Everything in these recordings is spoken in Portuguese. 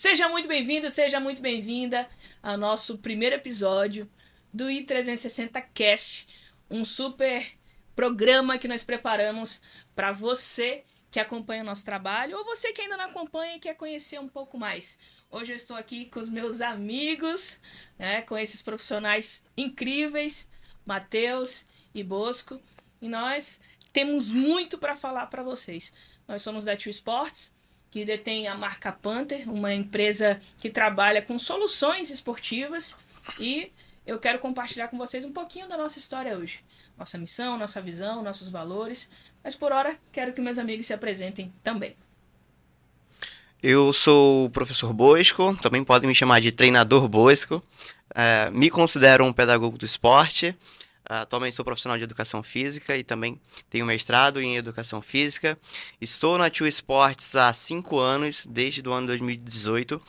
Seja muito bem-vindo, seja muito bem-vinda ao nosso primeiro episódio do I360 Cast, um super programa que nós preparamos para você que acompanha o nosso trabalho ou você que ainda não acompanha e quer conhecer um pouco mais. Hoje eu estou aqui com os meus amigos, né, com esses profissionais incríveis, Matheus e Bosco, e nós temos muito para falar para vocês. Nós somos da Tio Sports, que detém a marca Panther, uma empresa que trabalha com soluções esportivas e eu quero compartilhar com vocês um pouquinho da nossa história hoje. Nossa missão, nossa visão, nossos valores. Mas por hora, quero que meus amigos se apresentem também. Eu sou o professor Bosco, também podem me chamar de treinador Bosco. É, me considero um pedagogo do esporte. Atualmente sou profissional de educação física e também tenho mestrado em educação física. Estou na Tio Esportes há cinco anos, desde o ano 2018,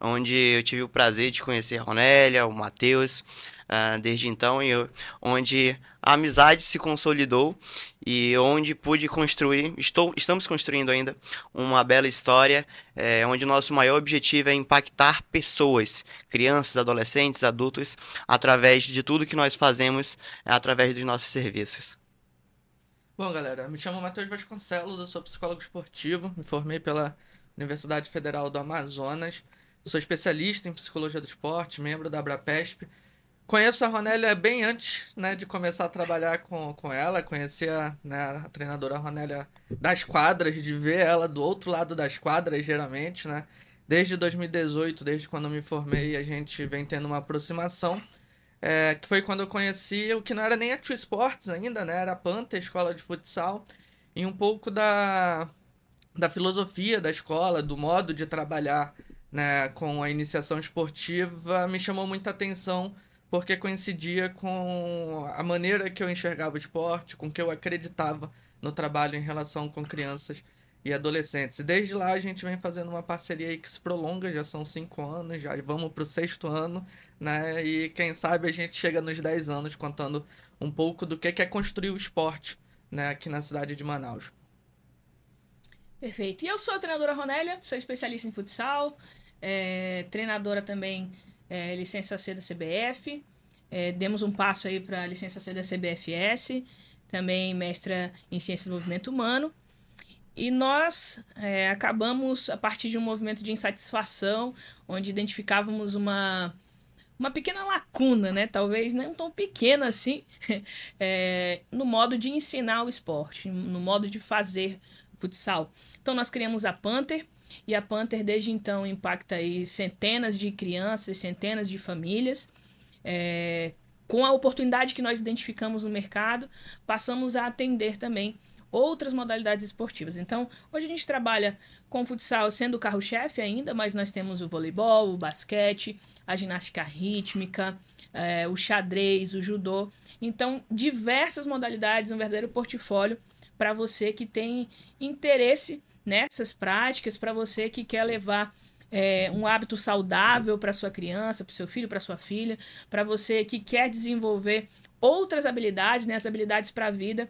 onde eu tive o prazer de conhecer a Ronélia, o Matheus, uh, desde então, e eu, onde a amizade se consolidou e onde pude construir, estou, estamos construindo ainda uma bela história, é, onde o nosso maior objetivo é impactar pessoas, crianças, adolescentes, adultos, através de tudo que nós fazemos, é, através dos nossos serviços. Bom, galera, me chamo Matheus Vasconcelos, eu sou psicólogo esportivo, me formei pela Universidade Federal do Amazonas, sou especialista em psicologia do esporte, membro da Abrapesp, Conheço a Ronélia bem antes né, de começar a trabalhar com, com ela. Conheci a, né, a treinadora Ronélia das quadras, de ver ela do outro lado das quadras, geralmente, né? Desde 2018, desde quando me formei, a gente vem tendo uma aproximação. É, que foi quando eu conheci o que não era nem a True Sports ainda, né? Era a Panta, escola de futsal. E um pouco da, da filosofia da escola, do modo de trabalhar né, com a iniciação esportiva, me chamou muita atenção porque coincidia com a maneira que eu enxergava o esporte, com que eu acreditava no trabalho em relação com crianças e adolescentes. E desde lá a gente vem fazendo uma parceria aí que se prolonga, já são cinco anos, já vamos para o sexto ano, né? E quem sabe a gente chega nos dez anos contando um pouco do que é construir o esporte né, aqui na cidade de Manaus. Perfeito. E eu sou a treinadora Ronélia, sou especialista em futsal, é, treinadora também é, licença C da CBF. É, demos um passo aí para a licença C da CBFS, também mestra em Ciência do Movimento Humano. E nós é, acabamos, a partir de um movimento de insatisfação, onde identificávamos uma, uma pequena lacuna, né? talvez não tão pequena assim, é, no modo de ensinar o esporte, no modo de fazer futsal. Então nós criamos a Panther, e a Panther, desde então, impacta aí centenas de crianças, centenas de famílias. É, com a oportunidade que nós identificamos no mercado, passamos a atender também outras modalidades esportivas. Então, hoje a gente trabalha com o futsal sendo o carro-chefe ainda, mas nós temos o voleibol, o basquete, a ginástica rítmica, é, o xadrez, o judô. Então, diversas modalidades, um verdadeiro portfólio para você que tem interesse nessas práticas para você que quer levar é, um hábito saudável para sua criança, para seu filho, para sua filha, para você que quer desenvolver outras habilidades, né, as habilidades para a vida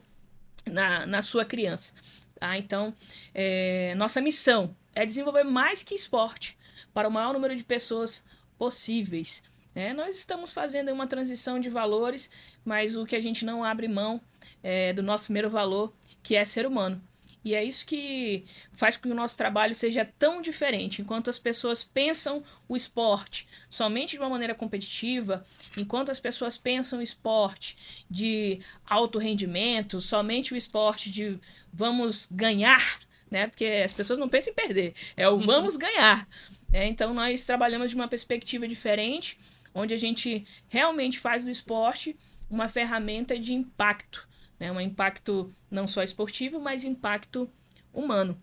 na, na sua criança. Tá? Então, é, nossa missão é desenvolver mais que esporte para o maior número de pessoas possíveis. Né? Nós estamos fazendo uma transição de valores, mas o que a gente não abre mão é do nosso primeiro valor, que é ser humano. E é isso que faz com que o nosso trabalho seja tão diferente. Enquanto as pessoas pensam o esporte somente de uma maneira competitiva, enquanto as pessoas pensam o esporte de alto rendimento, somente o esporte de vamos ganhar, né? Porque as pessoas não pensam em perder, é o uhum. vamos ganhar. É, então nós trabalhamos de uma perspectiva diferente, onde a gente realmente faz do esporte uma ferramenta de impacto né? Um impacto não só esportivo, mas impacto humano.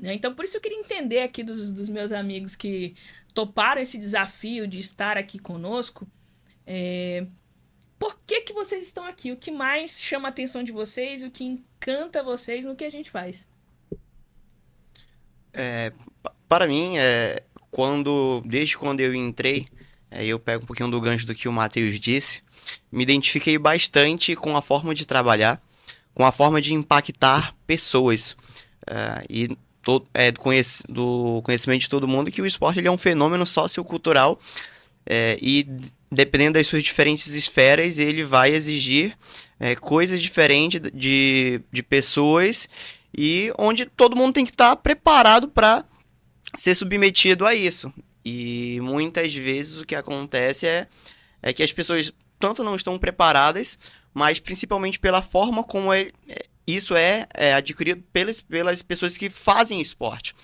Né? Então, por isso eu queria entender aqui dos, dos meus amigos que toparam esse desafio de estar aqui conosco. É, por que, que vocês estão aqui? O que mais chama a atenção de vocês? O que encanta vocês no que a gente faz? É, para mim, é, quando desde quando eu entrei, é, eu pego um pouquinho do gancho do que o Matheus disse me identifiquei bastante com a forma de trabalhar, com a forma de impactar pessoas. Uh, e todo, é, do, conhec do conhecimento de todo mundo que o esporte ele é um fenômeno sociocultural é, e dependendo das suas diferentes esferas, ele vai exigir é, coisas diferentes de, de pessoas e onde todo mundo tem que estar preparado para ser submetido a isso. E muitas vezes o que acontece é, é que as pessoas tanto não estão preparadas, mas principalmente pela forma como é, é, isso é, é adquirido pelas, pelas pessoas que fazem esporte.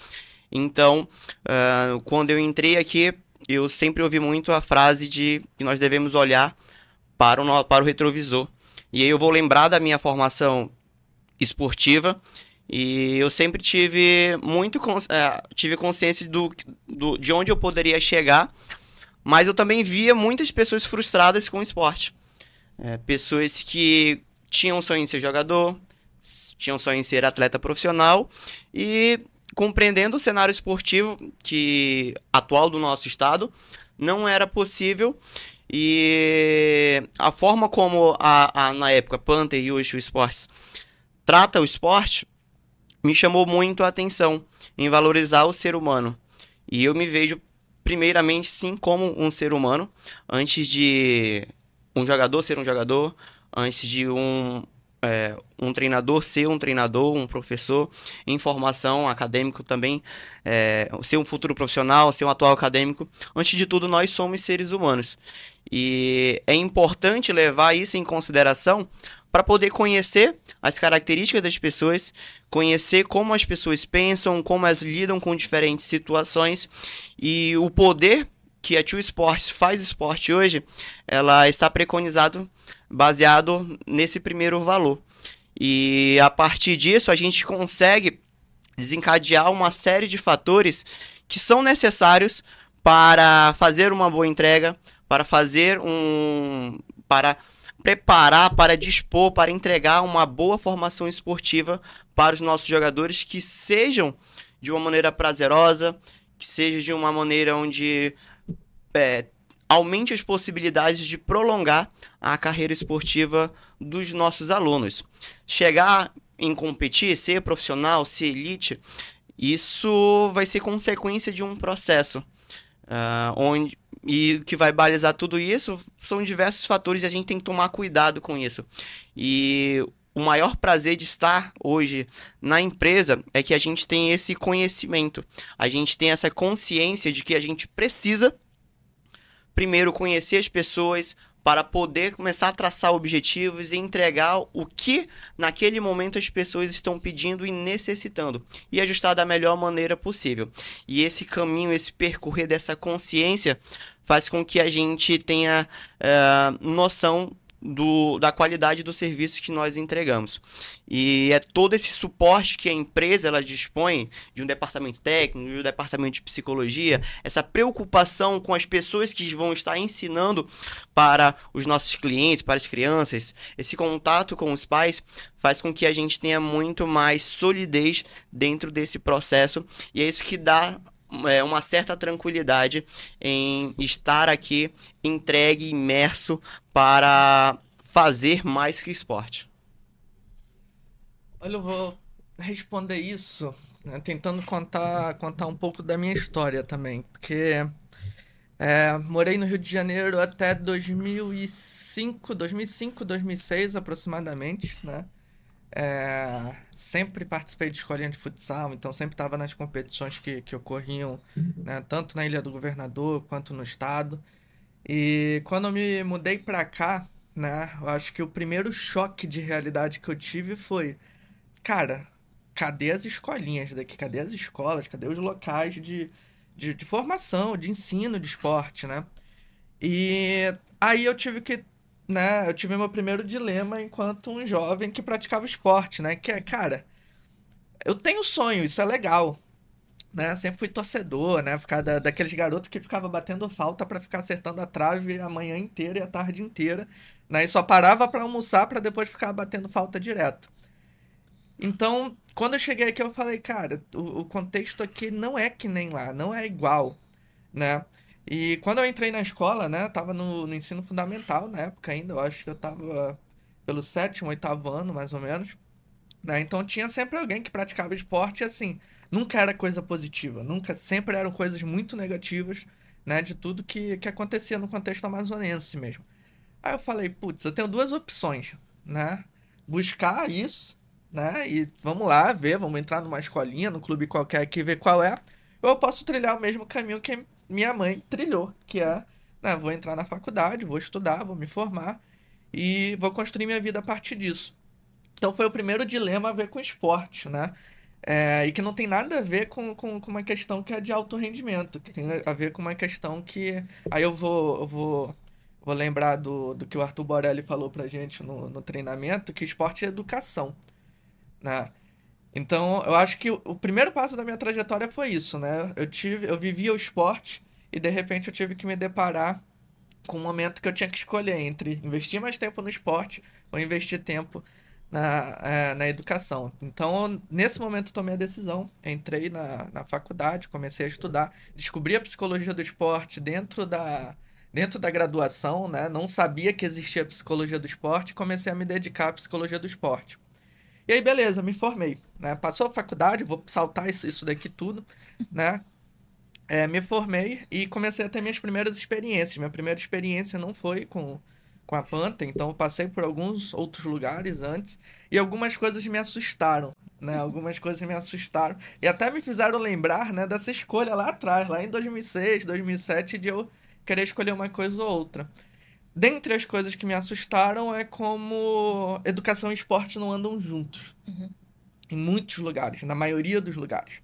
Então, uh, quando eu entrei aqui, eu sempre ouvi muito a frase de que nós devemos olhar para o, para o retrovisor. E aí eu vou lembrar da minha formação esportiva e eu sempre tive muito é, tive consciência do, do, de onde eu poderia chegar, mas eu também via muitas pessoas frustradas com o esporte. É, pessoas que tinham sonho em ser jogador, tinham sonho em ser atleta profissional e compreendendo o cenário esportivo que atual do nosso estado, não era possível e a forma como a, a na época Panther e hoje o Esportes trata o esporte me chamou muito a atenção em valorizar o ser humano. E eu me vejo primeiramente sim como um ser humano, antes de um jogador ser um jogador, antes de um, é, um treinador ser um treinador, um professor em formação acadêmico também, é, ser um futuro profissional, ser um atual acadêmico. Antes de tudo, nós somos seres humanos. E é importante levar isso em consideração para poder conhecer as características das pessoas, conhecer como as pessoas pensam, como elas lidam com diferentes situações e o poder que a Tio Sports faz esporte hoje, ela está preconizado baseado nesse primeiro valor. E a partir disso a gente consegue desencadear uma série de fatores que são necessários para fazer uma boa entrega, para fazer um para preparar, para dispor, para entregar uma boa formação esportiva para os nossos jogadores que sejam de uma maneira prazerosa, que seja de uma maneira onde é, aumente as possibilidades de prolongar a carreira esportiva dos nossos alunos. Chegar em competir, ser profissional, ser elite, isso vai ser consequência de um processo uh, onde e o que vai balizar tudo isso são diversos fatores e a gente tem que tomar cuidado com isso. E o maior prazer de estar hoje na empresa é que a gente tem esse conhecimento, a gente tem essa consciência de que a gente precisa primeiro conhecer as pessoas, para poder começar a traçar objetivos e entregar o que naquele momento as pessoas estão pedindo e necessitando e ajustar da melhor maneira possível. E esse caminho, esse percorrer dessa consciência faz com que a gente tenha uh, noção do, da qualidade do serviço que nós entregamos. E é todo esse suporte que a empresa ela dispõe de um departamento técnico, de um departamento de psicologia, essa preocupação com as pessoas que vão estar ensinando para os nossos clientes, para as crianças, esse contato com os pais faz com que a gente tenha muito mais solidez dentro desse processo e é isso que dá é, uma certa tranquilidade em estar aqui entregue, imerso para fazer mais que esporte. Olha, eu vou responder isso né, tentando contar, contar um pouco da minha história também, porque é, morei no Rio de Janeiro até 2005, 2005, 2006 aproximadamente, né? É, sempre participei de escolinha de futsal, então sempre estava nas competições que, que ocorriam, né, tanto na Ilha do Governador quanto no estado. E quando eu me mudei para cá, né, eu acho que o primeiro choque de realidade que eu tive foi, cara, cadê as escolinhas daqui? Cadê as escolas? Cadê os locais de, de, de formação, de ensino de esporte, né? E aí eu tive que né, eu tive meu primeiro dilema enquanto um jovem que praticava esporte, né? Que é, cara, eu tenho sonho, isso é legal. Né? Sempre fui torcedor, né? Ficar da, daqueles garotos que ficava batendo falta para ficar acertando a trave a manhã inteira e a tarde inteira, né? E só parava para almoçar para depois ficar batendo falta direto. Então, quando eu cheguei aqui, eu falei, cara, o, o contexto aqui não é que nem lá, não é igual, né? E quando eu entrei na escola, né, tava no, no ensino fundamental na época ainda, eu acho que eu tava pelo sétimo, oitavo ano, mais ou menos. Né? Então tinha sempre alguém que praticava esporte e assim, nunca era coisa positiva, nunca, sempre eram coisas muito negativas, né, de tudo que, que acontecia no contexto amazonense mesmo. Aí eu falei, putz, eu tenho duas opções, né? Buscar isso, né? E vamos lá ver, vamos entrar numa escolinha, no clube qualquer aqui, ver qual é. Eu posso trilhar o mesmo caminho que minha mãe trilhou, que é, né, vou entrar na faculdade, vou estudar, vou me formar e vou construir minha vida a partir disso. Então foi o primeiro dilema a ver com esporte, né? É, e que não tem nada a ver com, com, com, uma questão que é de alto rendimento, que tem a ver com uma questão que. Aí eu vou, eu vou, vou lembrar do, do que o Arthur Borelli falou pra gente no, no treinamento, que esporte é educação. Né? Então, eu acho que o primeiro passo da minha trajetória foi isso, né? Eu tive, eu vivia o esporte e de repente eu tive que me deparar com um momento que eu tinha que escolher entre investir mais tempo no esporte ou investir tempo na, é, na educação. Então, nesse momento, eu tomei a decisão. Entrei na, na faculdade, comecei a estudar, descobri a psicologia do esporte dentro da, dentro da graduação, né? Não sabia que existia psicologia do esporte, comecei a me dedicar à psicologia do esporte. E aí, beleza, me formei. Né? Passou a faculdade, vou saltar isso, isso daqui tudo, né? É, me formei e comecei a ter minhas primeiras experiências. Minha primeira experiência não foi com com a Panta, então eu passei por alguns outros lugares antes e algumas coisas me assustaram, né? Algumas coisas me assustaram e até me fizeram lembrar, né, dessa escolha lá atrás, lá em 2006, 2007, de eu querer escolher uma coisa ou outra. Dentre as coisas que me assustaram é como educação e esporte não andam juntos. Uhum. Em muitos lugares, na maioria dos lugares,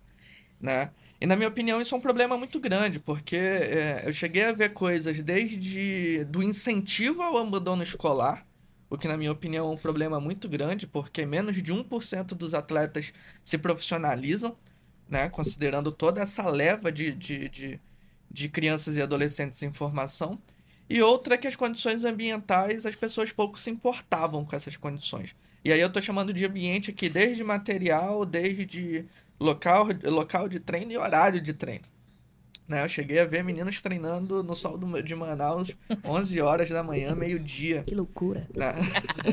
né? E na minha opinião isso é um problema muito grande, porque é, eu cheguei a ver coisas desde do incentivo ao abandono escolar, o que na minha opinião é um problema muito grande, porque menos de 1% dos atletas se profissionalizam, né, considerando toda essa leva de, de, de, de crianças e adolescentes em formação. E outra é que as condições ambientais, as pessoas pouco se importavam com essas condições. E aí eu estou chamando de ambiente aqui desde material, desde local, local de treino e horário de treino. Né? Eu cheguei a ver meninos treinando no sol do, de Manaus 11 horas da manhã, meio-dia. Que loucura. Né?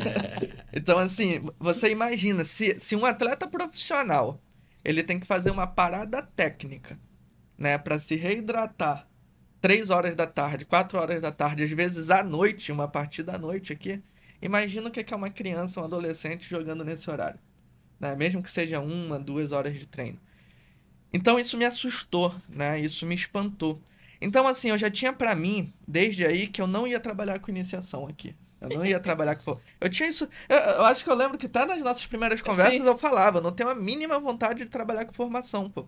então, assim, você imagina, se, se um atleta profissional ele tem que fazer uma parada técnica né, para se reidratar 3 horas da tarde, 4 horas da tarde, às vezes à noite, uma partida à noite aqui. Imagina o que é uma criança, um adolescente jogando nesse horário né? mesmo que seja uma, duas horas de treino. Então isso me assustou, né? Isso me espantou. Então assim, eu já tinha para mim desde aí que eu não ia trabalhar com iniciação aqui. Eu não ia trabalhar com. Eu tinha isso. Eu, eu acho que eu lembro que tá nas nossas primeiras conversas Sim. eu falava, eu não tenho a mínima vontade de trabalhar com formação, pô.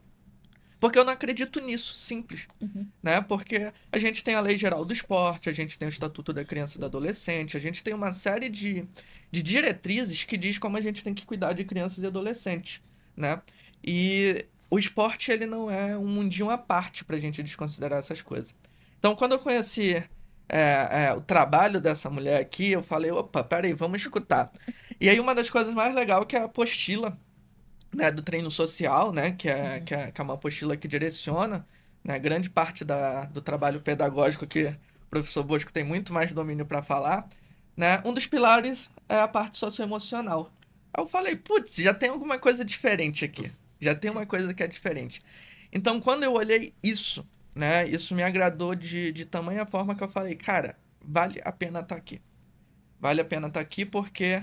Porque eu não acredito nisso, simples. Uhum. Né? Porque a gente tem a Lei Geral do Esporte, a gente tem o Estatuto da Criança e do Adolescente, a gente tem uma série de, de diretrizes que diz como a gente tem que cuidar de crianças e adolescentes. Né? E o esporte ele não é um mundinho à parte para a gente desconsiderar essas coisas. Então, quando eu conheci é, é, o trabalho dessa mulher aqui, eu falei, opa, peraí, vamos escutar. E aí uma das coisas mais legais é que é a apostila né, do treino social, né, que é, uhum. que, é, que é uma apostila que direciona né, grande parte da, do trabalho pedagógico que o professor Bosco tem muito mais domínio para falar. Né, um dos pilares é a parte socioemocional. Aí eu falei, putz, já tem alguma coisa diferente aqui. Já tem uma coisa que é diferente. Então, quando eu olhei isso, né, isso me agradou de, de tamanha forma que eu falei, cara, vale a pena estar tá aqui. Vale a pena estar tá aqui porque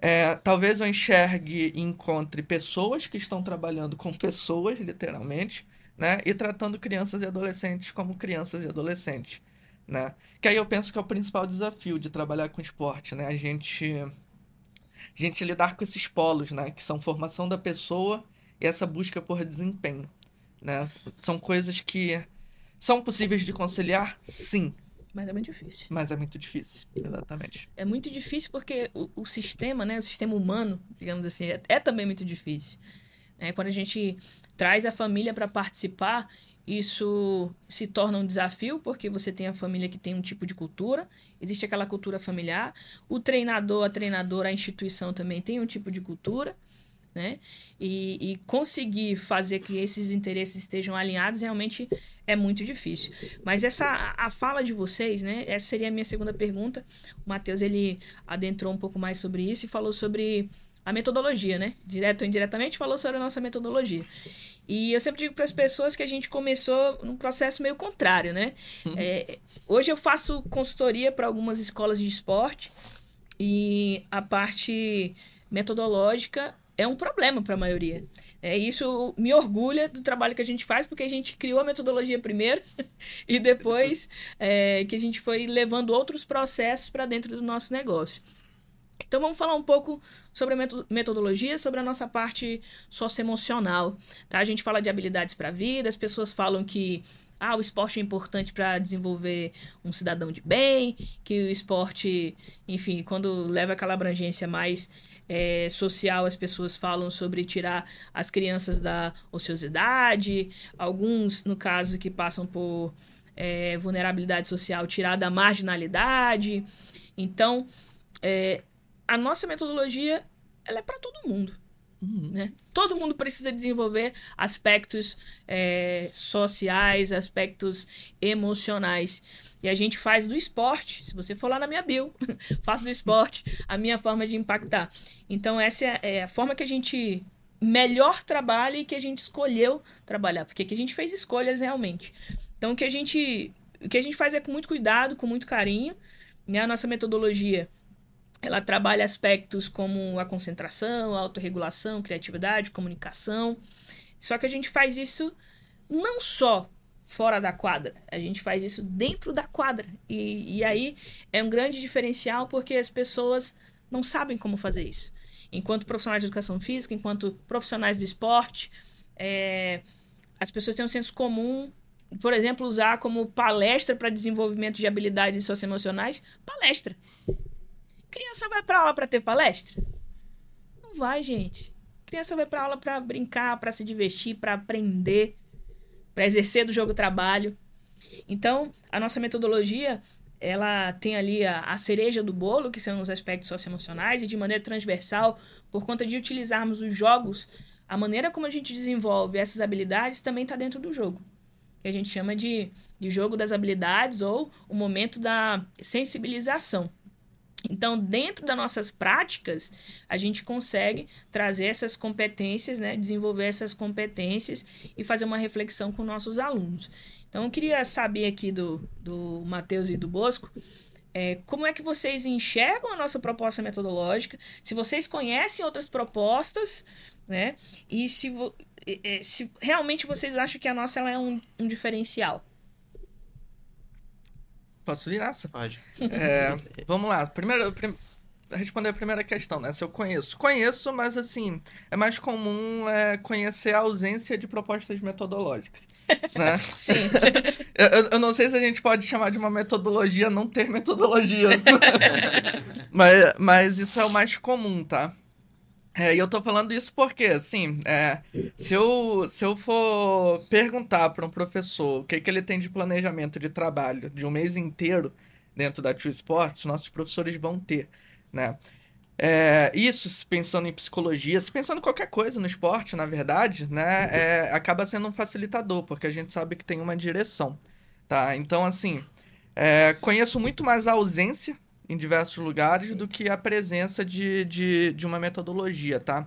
é, talvez eu enxergue e encontre pessoas que estão trabalhando com pessoas, literalmente, né? E tratando crianças e adolescentes como crianças e adolescentes, né? Que aí eu penso que é o principal desafio de trabalhar com esporte, né? A gente, a gente lidar com esses polos, né? Que são formação da pessoa e essa busca por desempenho, né? São coisas que são possíveis de conciliar? Sim, mas é muito difícil. Mas é muito difícil, exatamente. É muito difícil porque o, o sistema, né, o sistema humano, digamos assim, é, é também muito difícil. É, quando a gente traz a família para participar, isso se torna um desafio, porque você tem a família que tem um tipo de cultura, existe aquela cultura familiar, o treinador, a treinadora, a instituição também tem um tipo de cultura né? E, e, conseguir fazer que esses interesses estejam alinhados realmente é muito difícil. Mas essa a fala de vocês, né? Essa seria a minha segunda pergunta. O Matheus ele adentrou um pouco mais sobre isso e falou sobre a metodologia, né? Direto ou indiretamente falou sobre a nossa metodologia. E eu sempre digo para as pessoas que a gente começou num processo meio contrário, né? Uhum. É, hoje eu faço consultoria para algumas escolas de esporte e a parte metodológica é um problema para a maioria. É, isso me orgulha do trabalho que a gente faz, porque a gente criou a metodologia primeiro e depois é, que a gente foi levando outros processos para dentro do nosso negócio. Então vamos falar um pouco sobre a metodologia, sobre a nossa parte socioemocional. Tá? A gente fala de habilidades para a vida, as pessoas falam que ah, o esporte é importante para desenvolver um cidadão de bem, que o esporte, enfim, quando leva aquela abrangência mais é, social, as pessoas falam sobre tirar as crianças da ociosidade, alguns, no caso, que passam por é, vulnerabilidade social, tirar da marginalidade. Então, é, a nossa metodologia ela é para todo mundo. Uhum. Né? Todo mundo precisa desenvolver aspectos é, sociais, aspectos emocionais. E a gente faz do esporte, se você for lá na minha bio, faço do esporte a minha forma de impactar. Então, essa é, é a forma que a gente melhor trabalha e que a gente escolheu trabalhar, porque que a gente fez escolhas realmente. Então, o que a gente, o que a gente faz é com muito cuidado, com muito carinho. Né? A nossa metodologia ela trabalha aspectos como a concentração, a autorregulação, criatividade, comunicação. Só que a gente faz isso não só fora da quadra, a gente faz isso dentro da quadra. E, e aí é um grande diferencial porque as pessoas não sabem como fazer isso. Enquanto profissionais de educação física, enquanto profissionais do esporte, é, as pessoas têm um senso comum, por exemplo, usar como palestra para desenvolvimento de habilidades socioemocionais, palestra. Criança vai para aula para ter palestra? Não vai, gente. Criança vai para aula para brincar, para se divertir, para aprender, para exercer do jogo trabalho. Então, a nossa metodologia, ela tem ali a, a, cereja do bolo, que são os aspectos socioemocionais, e de maneira transversal, por conta de utilizarmos os jogos, a maneira como a gente desenvolve essas habilidades também está dentro do jogo. Que a gente chama de, de jogo das habilidades ou o momento da sensibilização. Então, dentro das nossas práticas, a gente consegue trazer essas competências, né, desenvolver essas competências e fazer uma reflexão com nossos alunos. Então, eu queria saber aqui do, do Matheus e do Bosco, é, como é que vocês enxergam a nossa proposta metodológica, se vocês conhecem outras propostas, né, e se, se realmente vocês acham que a nossa ela é um, um diferencial. Posso ir nessa? Pode. É, vamos lá. Primeiro, prim... responder a primeira questão, né? Se eu conheço. Conheço, mas assim, é mais comum é, conhecer a ausência de propostas metodológicas. Né? Sim. eu, eu, não sei se a gente pode chamar de uma metodologia não ter metodologia. mas, mas isso é o mais comum, tá? É, e eu tô falando isso porque, assim, é, se, eu, se eu for perguntar para um professor o que, que ele tem de planejamento de trabalho de um mês inteiro dentro da True Sports, nossos professores vão ter, né? É, isso, pensando em psicologia, se pensando em qualquer coisa no esporte, na verdade, né, é, acaba sendo um facilitador, porque a gente sabe que tem uma direção, tá? Então, assim, é, conheço muito mais a ausência em diversos lugares do que a presença de, de, de uma metodologia, tá?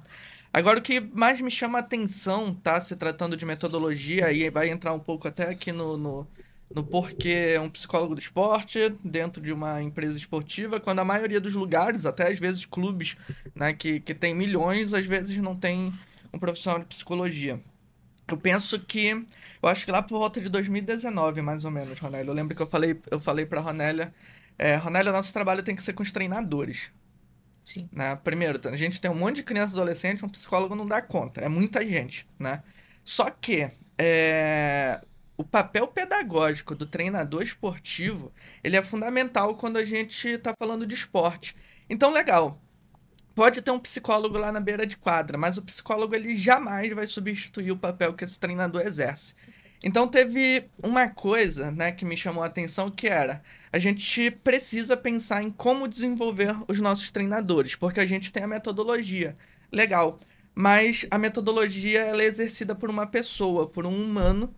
Agora, o que mais me chama a atenção, tá? Se tratando de metodologia, e vai entrar um pouco até aqui no, no, no porquê um psicólogo do esporte dentro de uma empresa esportiva, quando a maioria dos lugares, até às vezes clubes, né, que, que tem milhões, às vezes não tem um profissional de psicologia. Eu penso que. Eu acho que lá por volta de 2019, mais ou menos, Ronélio. Eu lembro que eu falei, eu falei pra Ronélia é, Ronélia, nosso trabalho tem que ser com os treinadores. Sim. Né? Primeiro, a gente tem um monte de criança e adolescente, um psicólogo não dá conta. É muita gente, né? Só que é, o papel pedagógico do treinador esportivo, ele é fundamental quando a gente está falando de esporte. Então, legal. Pode ter um psicólogo lá na beira de quadra, mas o psicólogo ele jamais vai substituir o papel que esse treinador exerce. Então teve uma coisa, né, que me chamou a atenção que era a gente precisa pensar em como desenvolver os nossos treinadores, porque a gente tem a metodologia, legal, mas a metodologia ela é exercida por uma pessoa, por um humano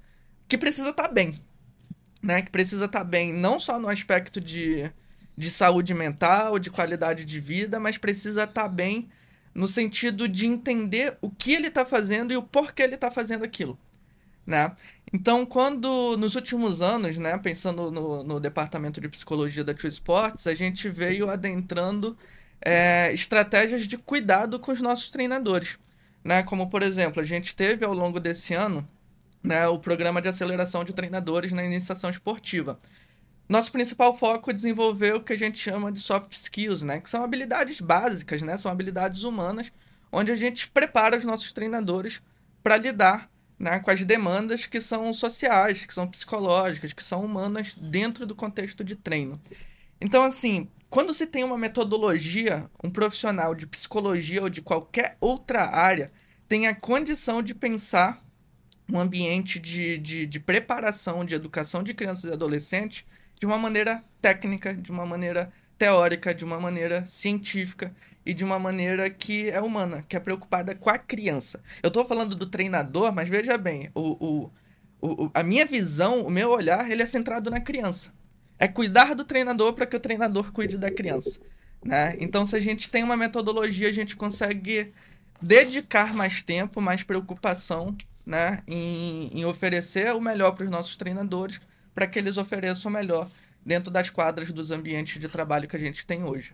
que precisa estar tá bem, né, que precisa estar tá bem não só no aspecto de, de saúde mental, de qualidade de vida, mas precisa estar tá bem no sentido de entender o que ele está fazendo e o porquê ele está fazendo aquilo. Né? Então, quando nos últimos anos, né, pensando no, no departamento de psicologia da True Sports, a gente veio adentrando é, estratégias de cuidado com os nossos treinadores. Né? Como, por exemplo, a gente teve ao longo desse ano né, o programa de aceleração de treinadores na iniciação esportiva. Nosso principal foco é desenvolver o que a gente chama de soft skills, né? Que são habilidades básicas, né? São habilidades humanas, onde a gente prepara os nossos treinadores para lidar né, com as demandas que são sociais, que são psicológicas, que são humanas dentro do contexto de treino. Então, assim, quando se tem uma metodologia, um profissional de psicologia ou de qualquer outra área tem a condição de pensar um ambiente de, de, de preparação, de educação de crianças e adolescentes de uma maneira técnica, de uma maneira teórica, de uma maneira científica e de uma maneira que é humana, que é preocupada com a criança. Eu estou falando do treinador, mas veja bem, o, o, o, a minha visão, o meu olhar, ele é centrado na criança. É cuidar do treinador para que o treinador cuide da criança. Né? Então, se a gente tem uma metodologia, a gente consegue dedicar mais tempo, mais preocupação né, em, em oferecer o melhor para os nossos treinadores para que eles ofereçam melhor dentro das quadras dos ambientes de trabalho que a gente tem hoje.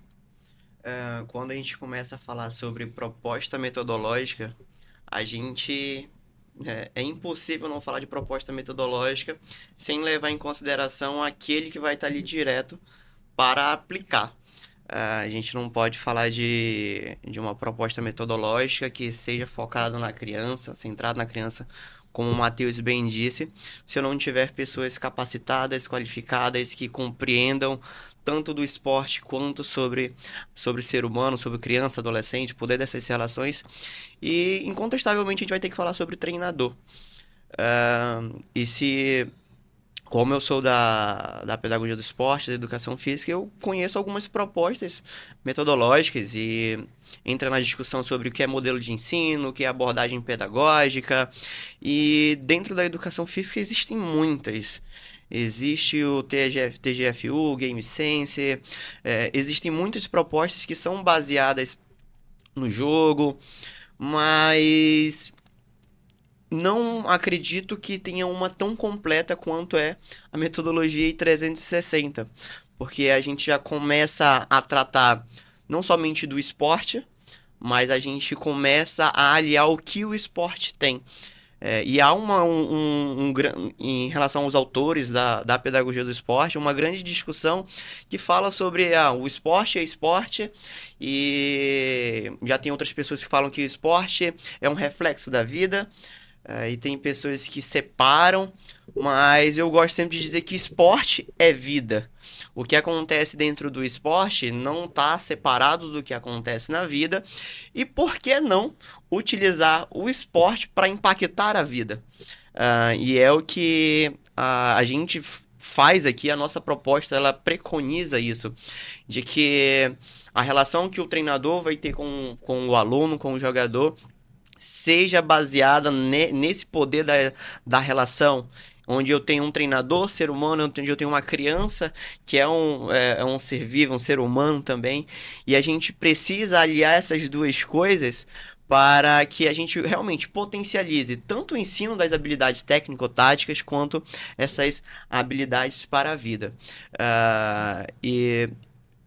É, quando a gente começa a falar sobre proposta metodológica, a gente é, é, impossível não falar de proposta metodológica sem levar em consideração aquele que vai estar ali direto para aplicar. É, a gente não pode falar de, de uma proposta metodológica que seja focada na criança, centrada na criança, como o Matheus bem disse, se eu não tiver pessoas capacitadas, qualificadas, que compreendam tanto do esporte quanto sobre, sobre ser humano, sobre criança, adolescente, poder dessas relações. E, incontestavelmente, a gente vai ter que falar sobre treinador. Uh, e se como eu sou da, da pedagogia do esporte, da educação física, eu conheço algumas propostas metodológicas e entra na discussão sobre o que é modelo de ensino, o que é abordagem pedagógica. E dentro da educação física existem muitas. Existe o TGF, TGFU, Game Sense, é, existem muitas propostas que são baseadas no jogo, mas não acredito que tenha uma tão completa quanto é a metodologia I360, porque a gente já começa a tratar não somente do esporte, mas a gente começa a aliar o que o esporte tem. É, e há uma, um, um, um, em relação aos autores da, da pedagogia do esporte, uma grande discussão que fala sobre ah, o esporte é esporte e já tem outras pessoas que falam que o esporte é um reflexo da vida. É, e tem pessoas que separam, mas eu gosto sempre de dizer que esporte é vida. O que acontece dentro do esporte não está separado do que acontece na vida. E por que não utilizar o esporte para impactar a vida? Uh, e é o que a, a gente faz aqui, a nossa proposta, ela preconiza isso, de que a relação que o treinador vai ter com, com o aluno, com o jogador, seja baseada ne, nesse poder da, da relação onde eu tenho um treinador, ser humano, onde eu tenho uma criança que é um, é, é, um ser vivo, um ser humano também, e a gente precisa aliar essas duas coisas para que a gente realmente potencialize tanto o ensino das habilidades técnico-táticas quanto essas habilidades para a vida. Uh, e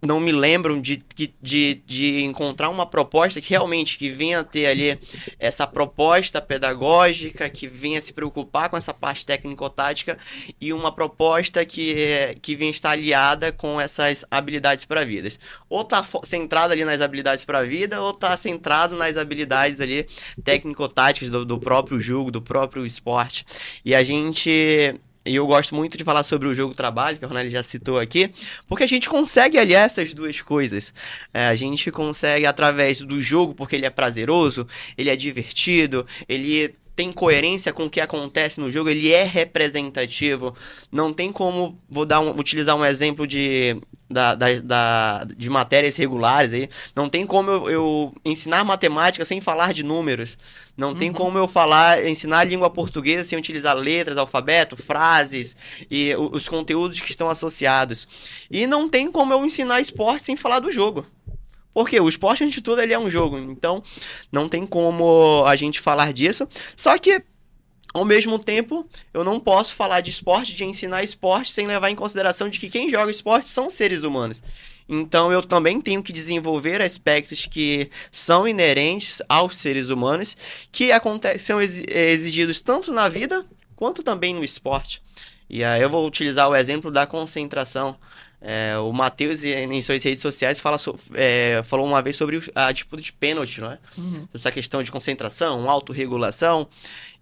não me lembram de, de, de encontrar uma proposta que realmente que venha ter ali essa proposta pedagógica, que venha se preocupar com essa parte técnico-tática e uma proposta que, que venha estar aliada com essas habilidades para a vida. Ou está centrado ali nas habilidades para a vida, ou está centrado nas habilidades ali técnico-táticas do, do próprio jogo, do próprio esporte. E a gente e eu gosto muito de falar sobre o jogo trabalho, que a Ronaldo já citou aqui, porque a gente consegue aliar essas duas coisas. É, a gente consegue, através do jogo, porque ele é prazeroso, ele é divertido, ele tem coerência com o que acontece no jogo, ele é representativo. Não tem como, vou dar um, utilizar um exemplo de, da, da, da, de matérias regulares aí. Não tem como eu, eu, ensinar matemática sem falar de números. Não uhum. tem como eu falar, ensinar a língua portuguesa sem utilizar letras, alfabeto, frases e os conteúdos que estão associados. E não tem como eu ensinar esporte sem falar do jogo. Porque o esporte, antes de tudo, ele é um jogo. Então, não tem como a gente falar disso. Só que ao mesmo tempo, eu não posso falar de esporte, de ensinar esporte, sem levar em consideração de que quem joga esporte são seres humanos. Então eu também tenho que desenvolver aspectos que são inerentes aos seres humanos, que são exigidos tanto na vida quanto também no esporte. E aí eu vou utilizar o exemplo da concentração. É, o Matheus, em suas redes sociais, fala so, é, falou uma vez sobre a disputa de pênalti, não é? Uhum. Essa questão de concentração, autorregulação.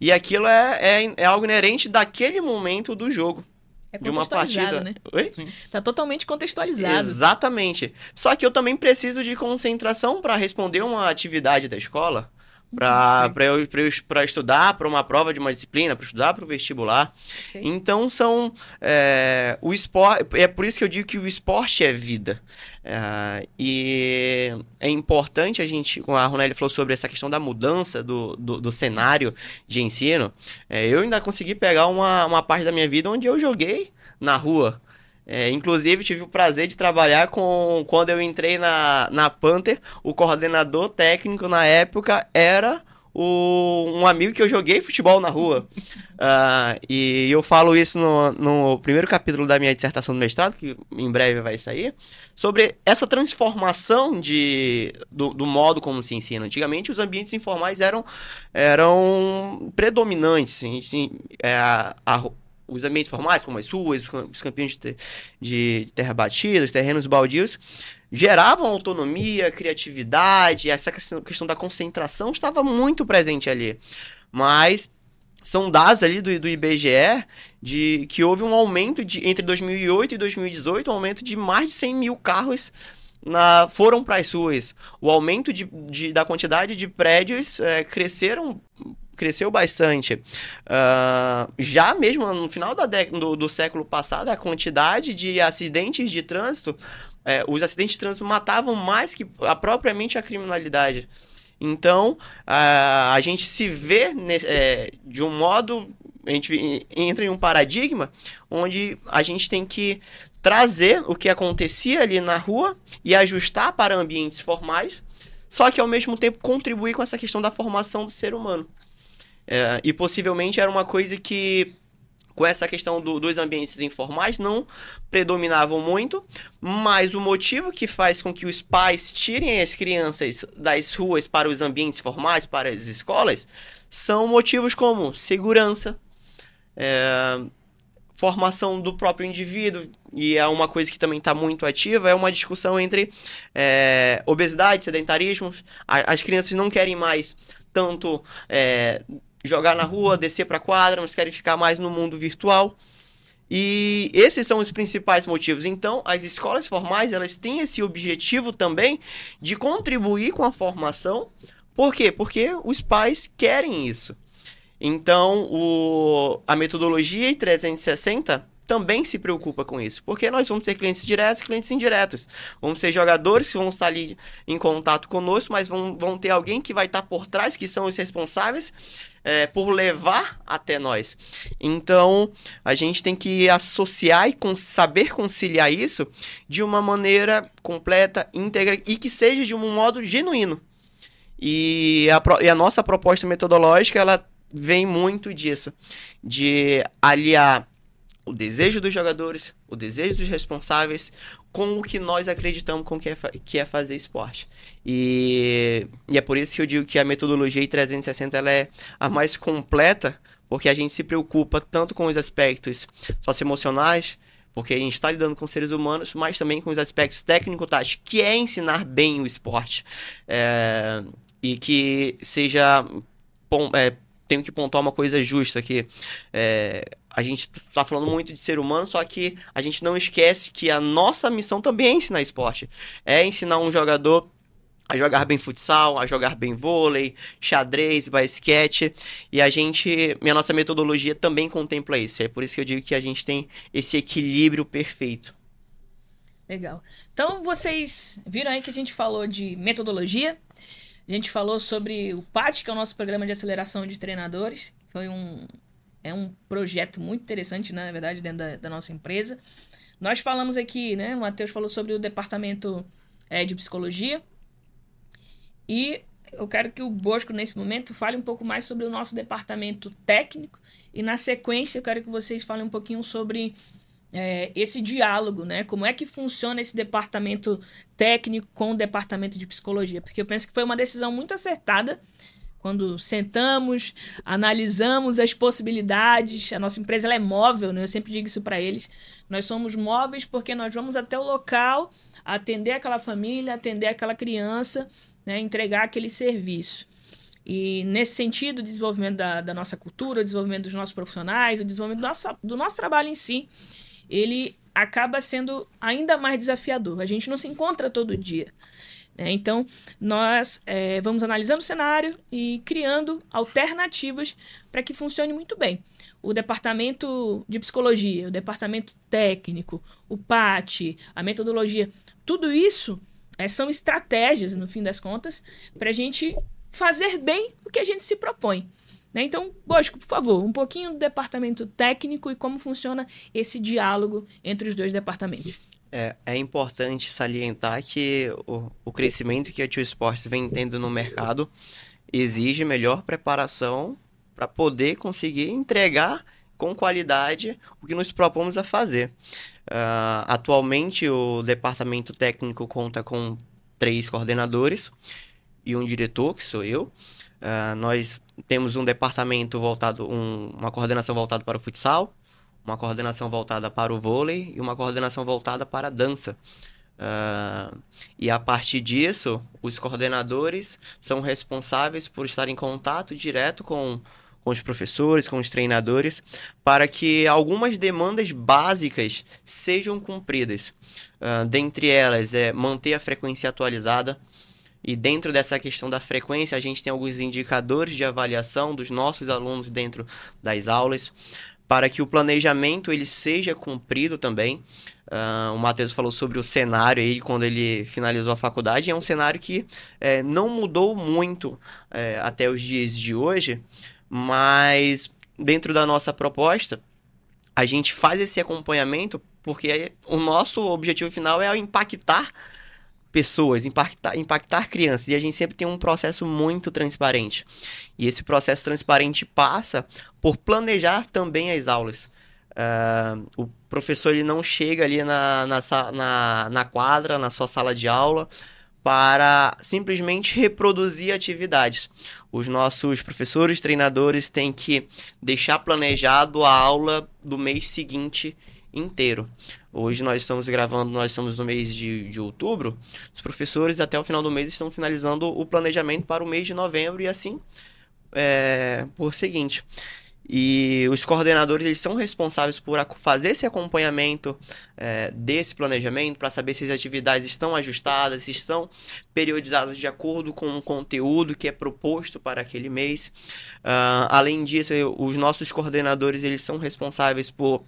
E aquilo é, é, é algo inerente daquele momento do jogo. É de uma partida. Né? Oi? Sim. Tá totalmente contextualizado. Exatamente. Só que eu também preciso de concentração para responder uma atividade da escola para eu, eu estudar para uma prova de uma disciplina, para estudar para o vestibular. Então são é, o esporte é por isso que eu digo que o esporte é vida. É, e é importante a gente, a Ronelli falou sobre essa questão da mudança do, do, do cenário de ensino. É, eu ainda consegui pegar uma, uma parte da minha vida onde eu joguei na rua. É, inclusive, tive o prazer de trabalhar com. Quando eu entrei na, na Panther, o coordenador técnico na época era o, um amigo que eu joguei futebol na rua. Uh, e eu falo isso no, no primeiro capítulo da minha dissertação do mestrado, que em breve vai sair, sobre essa transformação de, do, do modo como se ensina. Antigamente, os ambientes informais eram, eram predominantes. Assim, é, a, a, os ambientes formais, como as ruas, os campinhos de, de, de terra batida, os terrenos baldios, geravam autonomia, criatividade, essa questão da concentração estava muito presente ali. Mas são dados ali do, do IBGE de que houve um aumento de entre 2008 e 2018, um aumento de mais de 100 mil carros na, foram para as ruas. O aumento de, de, da quantidade de prédios é, cresceram cresceu bastante. Uh, já mesmo no final da do, do, século passado, a quantidade de acidentes de trânsito, é, os acidentes de trânsito matavam mais que a, propriamente a criminalidade. Então, uh, a gente se vê é, de um modo, a gente entra em um paradigma onde a gente tem que trazer o que acontecia ali na rua e ajustar para ambientes formais, só que ao mesmo tempo contribuir com essa questão da formação do ser humano. É, e possivelmente era uma coisa que com essa questão do, dos ambientes informais não predominavam muito, mas o motivo que faz com que os pais tirem as crianças das ruas para os ambientes formais, para as escolas, são motivos como segurança, é, formação do próprio indivíduo, e é uma coisa que também está muito ativa, é uma discussão entre é, obesidade, sedentarismo. as crianças não querem mais tanto é, jogar na rua, descer para a quadra, mas querem ficar mais no mundo virtual. E esses são os principais motivos. Então, as escolas formais, elas têm esse objetivo também de contribuir com a formação. Por quê? Porque os pais querem isso. Então, o, a metodologia 360 também se preocupa com isso, porque nós vamos ter clientes diretos e clientes indiretos. Vamos ter jogadores que vão estar ali em contato conosco, mas vão, vão ter alguém que vai estar por trás, que são os responsáveis é, por levar até nós. Então, a gente tem que associar e com, saber conciliar isso de uma maneira completa, íntegra e que seja de um modo genuíno. E a, e a nossa proposta metodológica, ela vem muito disso, de aliar o desejo dos jogadores, o desejo dos responsáveis, com o que nós acreditamos com que é, que é fazer esporte. E, e, é por isso que eu digo que a metodologia 360 ela é a mais completa, porque a gente se preocupa tanto com os aspectos socioemocionais, porque a gente está lidando com seres humanos, mas também com os aspectos técnico-táticos, que é ensinar bem o esporte. É, e que seja. Bom, é, tenho que pontuar uma coisa justa aqui. É, a gente está falando muito de ser humano, só que a gente não esquece que a nossa missão também é ensinar esporte. É ensinar um jogador a jogar bem futsal, a jogar bem vôlei, xadrez, basquete. E a gente, minha nossa metodologia também contempla isso. É por isso que eu digo que a gente tem esse equilíbrio perfeito. Legal. Então vocês viram aí que a gente falou de metodologia, a gente falou sobre o PAT, que é o nosso programa de aceleração de treinadores. Foi um, é um projeto muito interessante, né, na verdade, dentro da, da nossa empresa. Nós falamos aqui, né? O Matheus falou sobre o departamento é, de psicologia. E eu quero que o Bosco, nesse momento, fale um pouco mais sobre o nosso departamento técnico. E, na sequência, eu quero que vocês falem um pouquinho sobre é, esse diálogo, né? Como é que funciona esse departamento técnico com o departamento de psicologia? Porque eu penso que foi uma decisão muito acertada quando sentamos, analisamos as possibilidades. A nossa empresa é móvel, né? Eu sempre digo isso para eles. Nós somos móveis porque nós vamos até o local atender aquela família, atender aquela criança né, entregar aquele serviço. E nesse sentido, o desenvolvimento da, da, nossa cultura, o desenvolvimento dos nossos profissionais, o desenvolvimento do nosso, do nosso trabalho em si, ele acaba sendo ainda mais desafiador. A gente não se encontra todo dia. Né? Então, nós é, vamos analisando o cenário e criando alternativas para que funcione muito bem. O departamento de psicologia, o departamento técnico, o PAT, a metodologia, tudo isso é, são estratégias, no fim das contas, para a gente fazer bem o que a gente se propõe. Né? Então, Bosco, por favor, um pouquinho do departamento técnico e como funciona esse diálogo entre os dois departamentos. É, é importante salientar que o, o crescimento que a Tio Sports vem tendo no mercado exige melhor preparação para poder conseguir entregar com qualidade o que nos propomos a fazer. Uh, atualmente, o departamento técnico conta com três coordenadores e um diretor, que sou eu. Uh, nós temos um departamento voltado, um, uma coordenação voltada para o futsal, uma coordenação voltada para o vôlei e uma coordenação voltada para a dança. Uh, e a partir disso, os coordenadores são responsáveis por estar em contato direto com com os professores, com os treinadores, para que algumas demandas básicas sejam cumpridas. Uh, dentre elas, é manter a frequência atualizada. E dentro dessa questão da frequência, a gente tem alguns indicadores de avaliação dos nossos alunos dentro das aulas, para que o planejamento ele seja cumprido também. Uh, o Matheus falou sobre o cenário aí quando ele finalizou a faculdade. É um cenário que é, não mudou muito é, até os dias de hoje, mas dentro da nossa proposta, a gente faz esse acompanhamento porque o nosso objetivo final é impactar pessoas, impactar, impactar crianças. E a gente sempre tem um processo muito transparente. E esse processo transparente passa por planejar também as aulas. Uh, o professor ele não chega ali na, na, na, na quadra, na sua sala de aula, para simplesmente reproduzir atividades. Os nossos professores, treinadores têm que deixar planejado a aula do mês seguinte inteiro. Hoje nós estamos gravando, nós estamos no mês de, de outubro. Os professores até o final do mês estão finalizando o planejamento para o mês de novembro e assim é, por seguinte. E os coordenadores eles são responsáveis por fazer esse acompanhamento é, desse planejamento para saber se as atividades estão ajustadas, se estão periodizadas de acordo com o conteúdo que é proposto para aquele mês. Uh, além disso, os nossos coordenadores eles são responsáveis por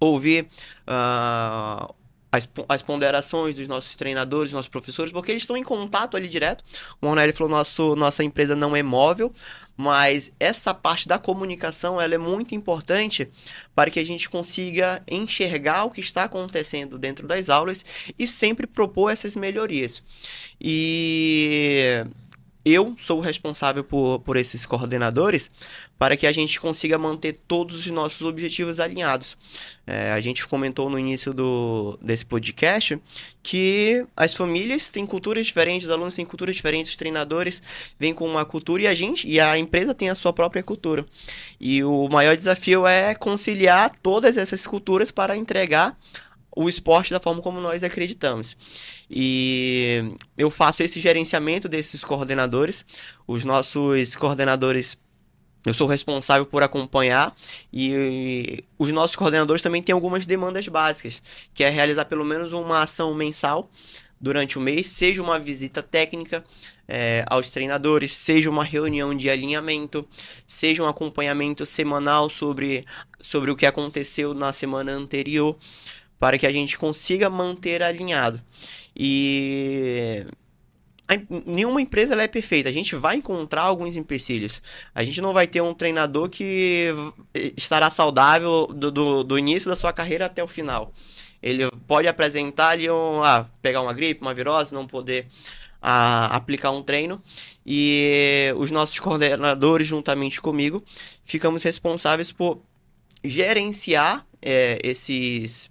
ouvir uh, as, as ponderações dos nossos treinadores, dos nossos professores, porque eles estão em contato ali direto. O Ronelli falou: nosso, nossa empresa não é móvel, mas essa parte da comunicação ela é muito importante para que a gente consiga enxergar o que está acontecendo dentro das aulas e sempre propor essas melhorias. E eu sou o responsável por, por esses coordenadores para que a gente consiga manter todos os nossos objetivos alinhados. É, a gente comentou no início do, desse podcast que as famílias têm culturas diferentes, os alunos têm culturas diferentes, os treinadores vêm com uma cultura e a gente e a empresa tem a sua própria cultura. E o maior desafio é conciliar todas essas culturas para entregar o esporte da forma como nós acreditamos. E eu faço esse gerenciamento desses coordenadores. Os nossos coordenadores eu sou responsável por acompanhar e os nossos coordenadores também têm algumas demandas básicas, que é realizar pelo menos uma ação mensal durante o mês, seja uma visita técnica é, aos treinadores, seja uma reunião de alinhamento, seja um acompanhamento semanal sobre, sobre o que aconteceu na semana anterior para que a gente consiga manter alinhado. E nenhuma empresa é perfeita. A gente vai encontrar alguns empecilhos. A gente não vai ter um treinador que estará saudável do, do, do início da sua carreira até o final. Ele pode apresentar ali um, ah, pegar uma gripe, uma virose, não poder a aplicar um treino e os nossos coordenadores, juntamente comigo, ficamos responsáveis por gerenciar é, esses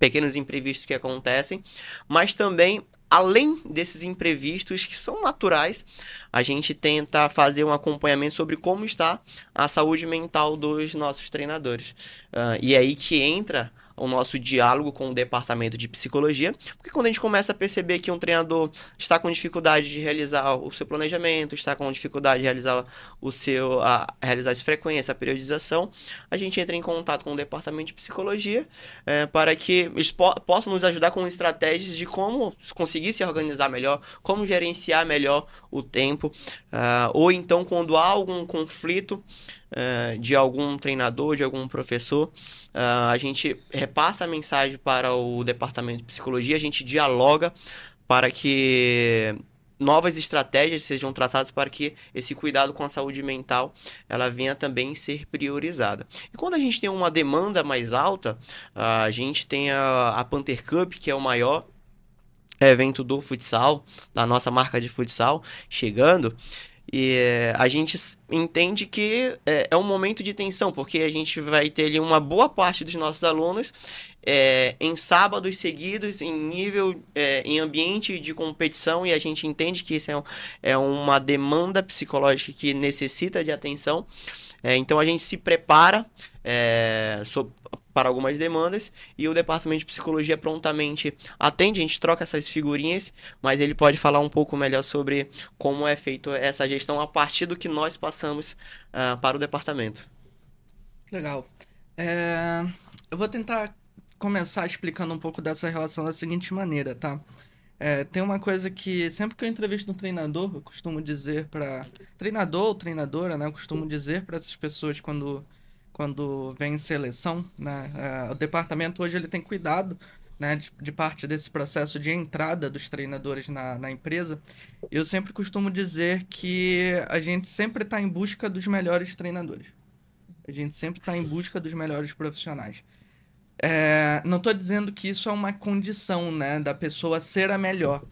pequenos imprevistos que acontecem, mas também além desses imprevistos que são naturais, a gente tenta fazer um acompanhamento sobre como está a saúde mental dos nossos treinadores. Uh, e é aí que entra o nosso diálogo com o departamento de psicologia, porque quando a gente começa a perceber que um treinador está com dificuldade de realizar o seu planejamento, está com dificuldade de realizar o seu a, realizar as frequências, a periodização, a gente entra em contato com o departamento de psicologia é, para que eles po possam nos ajudar com estratégias de como conseguir se organizar melhor, como gerenciar melhor o tempo, uh, ou então quando há algum conflito uh, de algum treinador, de algum professor, uh, a gente repassa a mensagem para o departamento de psicologia, a gente dialoga para que novas estratégias sejam traçadas para que esse cuidado com a saúde mental ela venha também ser priorizada. E quando a gente tem uma demanda mais alta, a gente tem a, a Panther Cup, que é o maior evento do futsal, da nossa marca de futsal, chegando. E é, a gente entende que é, é, um momento de tensão, porque a gente vai ter ali uma boa parte dos nossos alunos é, em sábados seguidos, em nível, é, em ambiente de competição, e a gente entende que isso é, um, é uma demanda psicológica que necessita de atenção. Então a gente se prepara para algumas demandas e o departamento de psicologia prontamente atende, a gente troca essas figurinhas, mas ele pode falar um pouco melhor sobre como é feito essa gestão a partir do que nós passamos uh, para o departamento. Legal. É, eu vou tentar começar explicando um pouco dessa relação da seguinte maneira, tá? É, tem uma coisa que sempre que eu entrevisto um treinador, eu costumo dizer para treinador ou treinadora, né? Eu costumo dizer para essas pessoas quando quando vem seleção, né? É, o departamento hoje ele tem cuidado né, de, de, parte desse processo de entrada dos treinadores na, na empresa. Eu sempre costumo dizer que a gente sempre está em busca dos melhores treinadores. A gente sempre está em busca dos melhores profissionais. É, não estou dizendo que isso é uma condição né, da pessoa ser a melhor,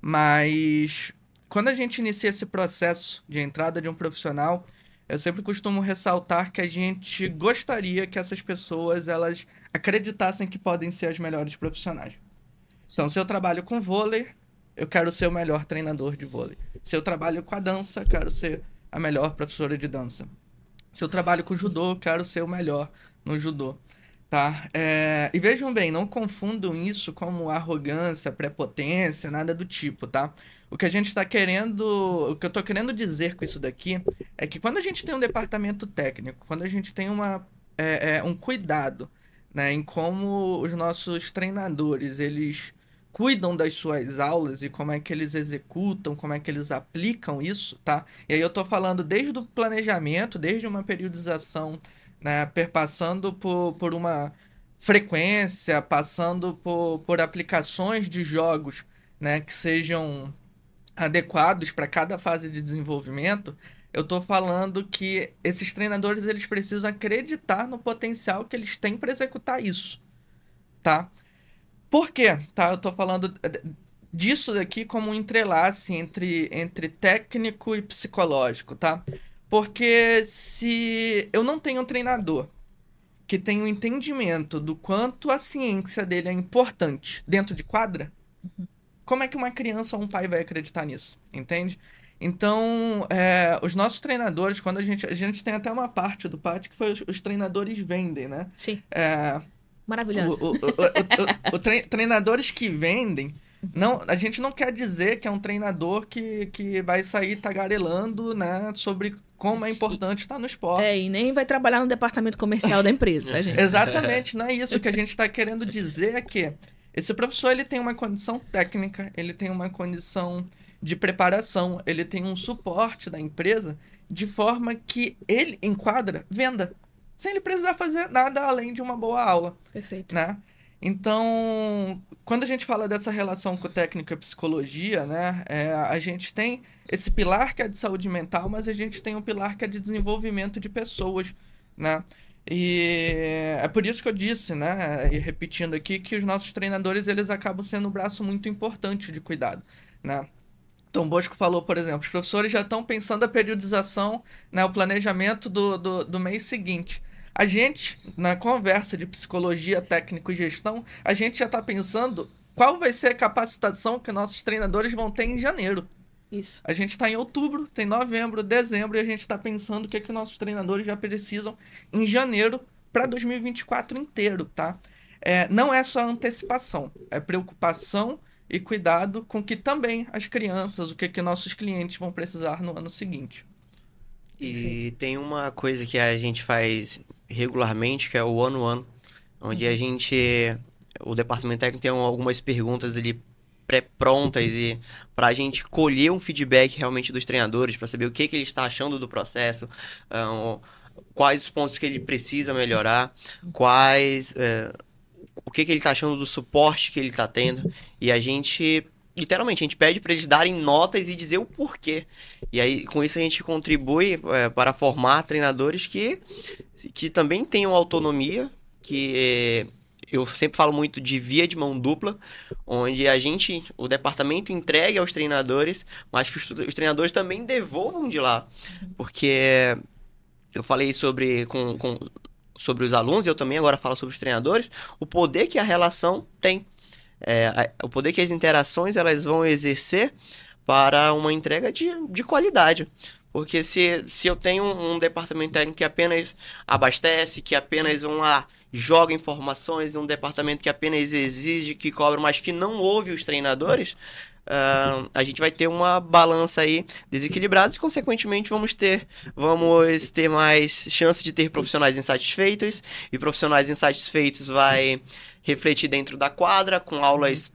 mas quando a gente inicia esse processo de entrada de um profissional, eu sempre costumo ressaltar que a gente gostaria que essas pessoas elas acreditassem que podem ser as melhores profissionais. Então, se eu trabalho com vôlei, eu quero ser o melhor treinador de vôlei. Se eu trabalho com a dança, quero ser a melhor professora de dança. Se eu trabalho com judô, quero ser o melhor no judô. Tá? É... E vejam bem, não confundam isso como arrogância, prepotência, nada do tipo, tá? O que a gente está querendo, o que eu estou querendo dizer com isso daqui é que quando a gente tem um departamento técnico, quando a gente tem uma, é, é, um cuidado né, em como os nossos treinadores eles cuidam das suas aulas e como é que eles executam, como é que eles aplicam isso, tá? E aí eu estou falando desde o planejamento, desde uma periodização, né, perpassando por, por uma frequência, passando por, por aplicações de jogos né, que sejam adequados para cada fase de desenvolvimento, eu estou falando que esses treinadores eles precisam acreditar no potencial que eles têm para executar isso, tá? Por quê? Tá, eu estou falando disso daqui como um entrelace entre, entre técnico e psicológico, tá? Porque se eu não tenho um treinador que tem o um entendimento do quanto a ciência dele é importante dentro de quadra, uhum como é que uma criança ou um pai vai acreditar nisso? Entende? Então, é, os nossos treinadores, quando a gente. A gente tem até uma parte do pátio que foi os, os treinadores vendem, né? Sim. É, Maravilhoso. O, o, o, o tre, treinadores que vendem. Não, a gente não quer dizer que é um treinador que, que vai sair tagarelando né, sobre como é importante estar no esporte. É, e nem vai trabalhar no departamento comercial da empresa, tá, gente? Exatamente, não é isso. O que a gente está querendo dizer é que esse professor ele tem uma condição técnica, ele tem uma condição de preparação, ele tem um suporte da empresa de forma que ele enquadra venda, sem ele precisar fazer nada além de uma boa aula. Perfeito. Né? Então, quando a gente fala dessa relação com técnica e psicologia, né, é, a gente tem esse pilar que é de saúde mental, mas a gente tem um pilar que é de desenvolvimento de pessoas, né? E é por isso que eu disse, né, e repetindo aqui, que os nossos treinadores eles acabam sendo um braço muito importante de cuidado, né? Tom Bosco falou, por exemplo, os professores já estão pensando a periodização, né, o planejamento do, do, do mês seguinte. A gente, na conversa de psicologia, técnico e gestão, a gente já está pensando qual vai ser a capacitação que nossos treinadores vão ter em janeiro. Isso. A gente está em outubro, tem novembro, dezembro, e a gente está pensando o que, é que nossos treinadores já precisam em janeiro para 2024 inteiro, tá? É, não é só antecipação, é preocupação e cuidado com que também as crianças, o que, que nossos clientes vão precisar no ano seguinte. E tem uma coisa que a gente faz regularmente, que é o ano-ano, onde a uhum. gente, o departamento técnico tem algumas perguntas ali pré-prontas e para a gente colher um feedback realmente dos treinadores, para saber o que, que ele está achando do processo, um, quais os pontos que ele precisa melhorar, quais... Uh, o que, que ele está achando do suporte que ele está tendo. E a gente literalmente, a gente pede para eles darem notas e dizer o porquê. E aí, com isso, a gente contribui é, para formar treinadores que, que também tenham autonomia, que é, eu sempre falo muito de via de mão dupla, onde a gente, o departamento entregue aos treinadores, mas que os, os treinadores também devolvam de lá. Porque eu falei sobre, com, com, sobre os alunos, e eu também agora falo sobre os treinadores, o poder que a relação tem é, o poder que as interações elas vão exercer para uma entrega de, de qualidade. Porque se, se eu tenho um, departamento técnico que apenas abastece, que apenas um lá joga informações, um departamento que apenas exige, que cobra, mas que não ouve os treinadores, Uh, a gente vai ter uma balança aí desequilibrada e, consequentemente, vamos ter, vamos ter mais chance de ter profissionais insatisfeitos. E profissionais insatisfeitos vai refletir dentro da quadra com aulas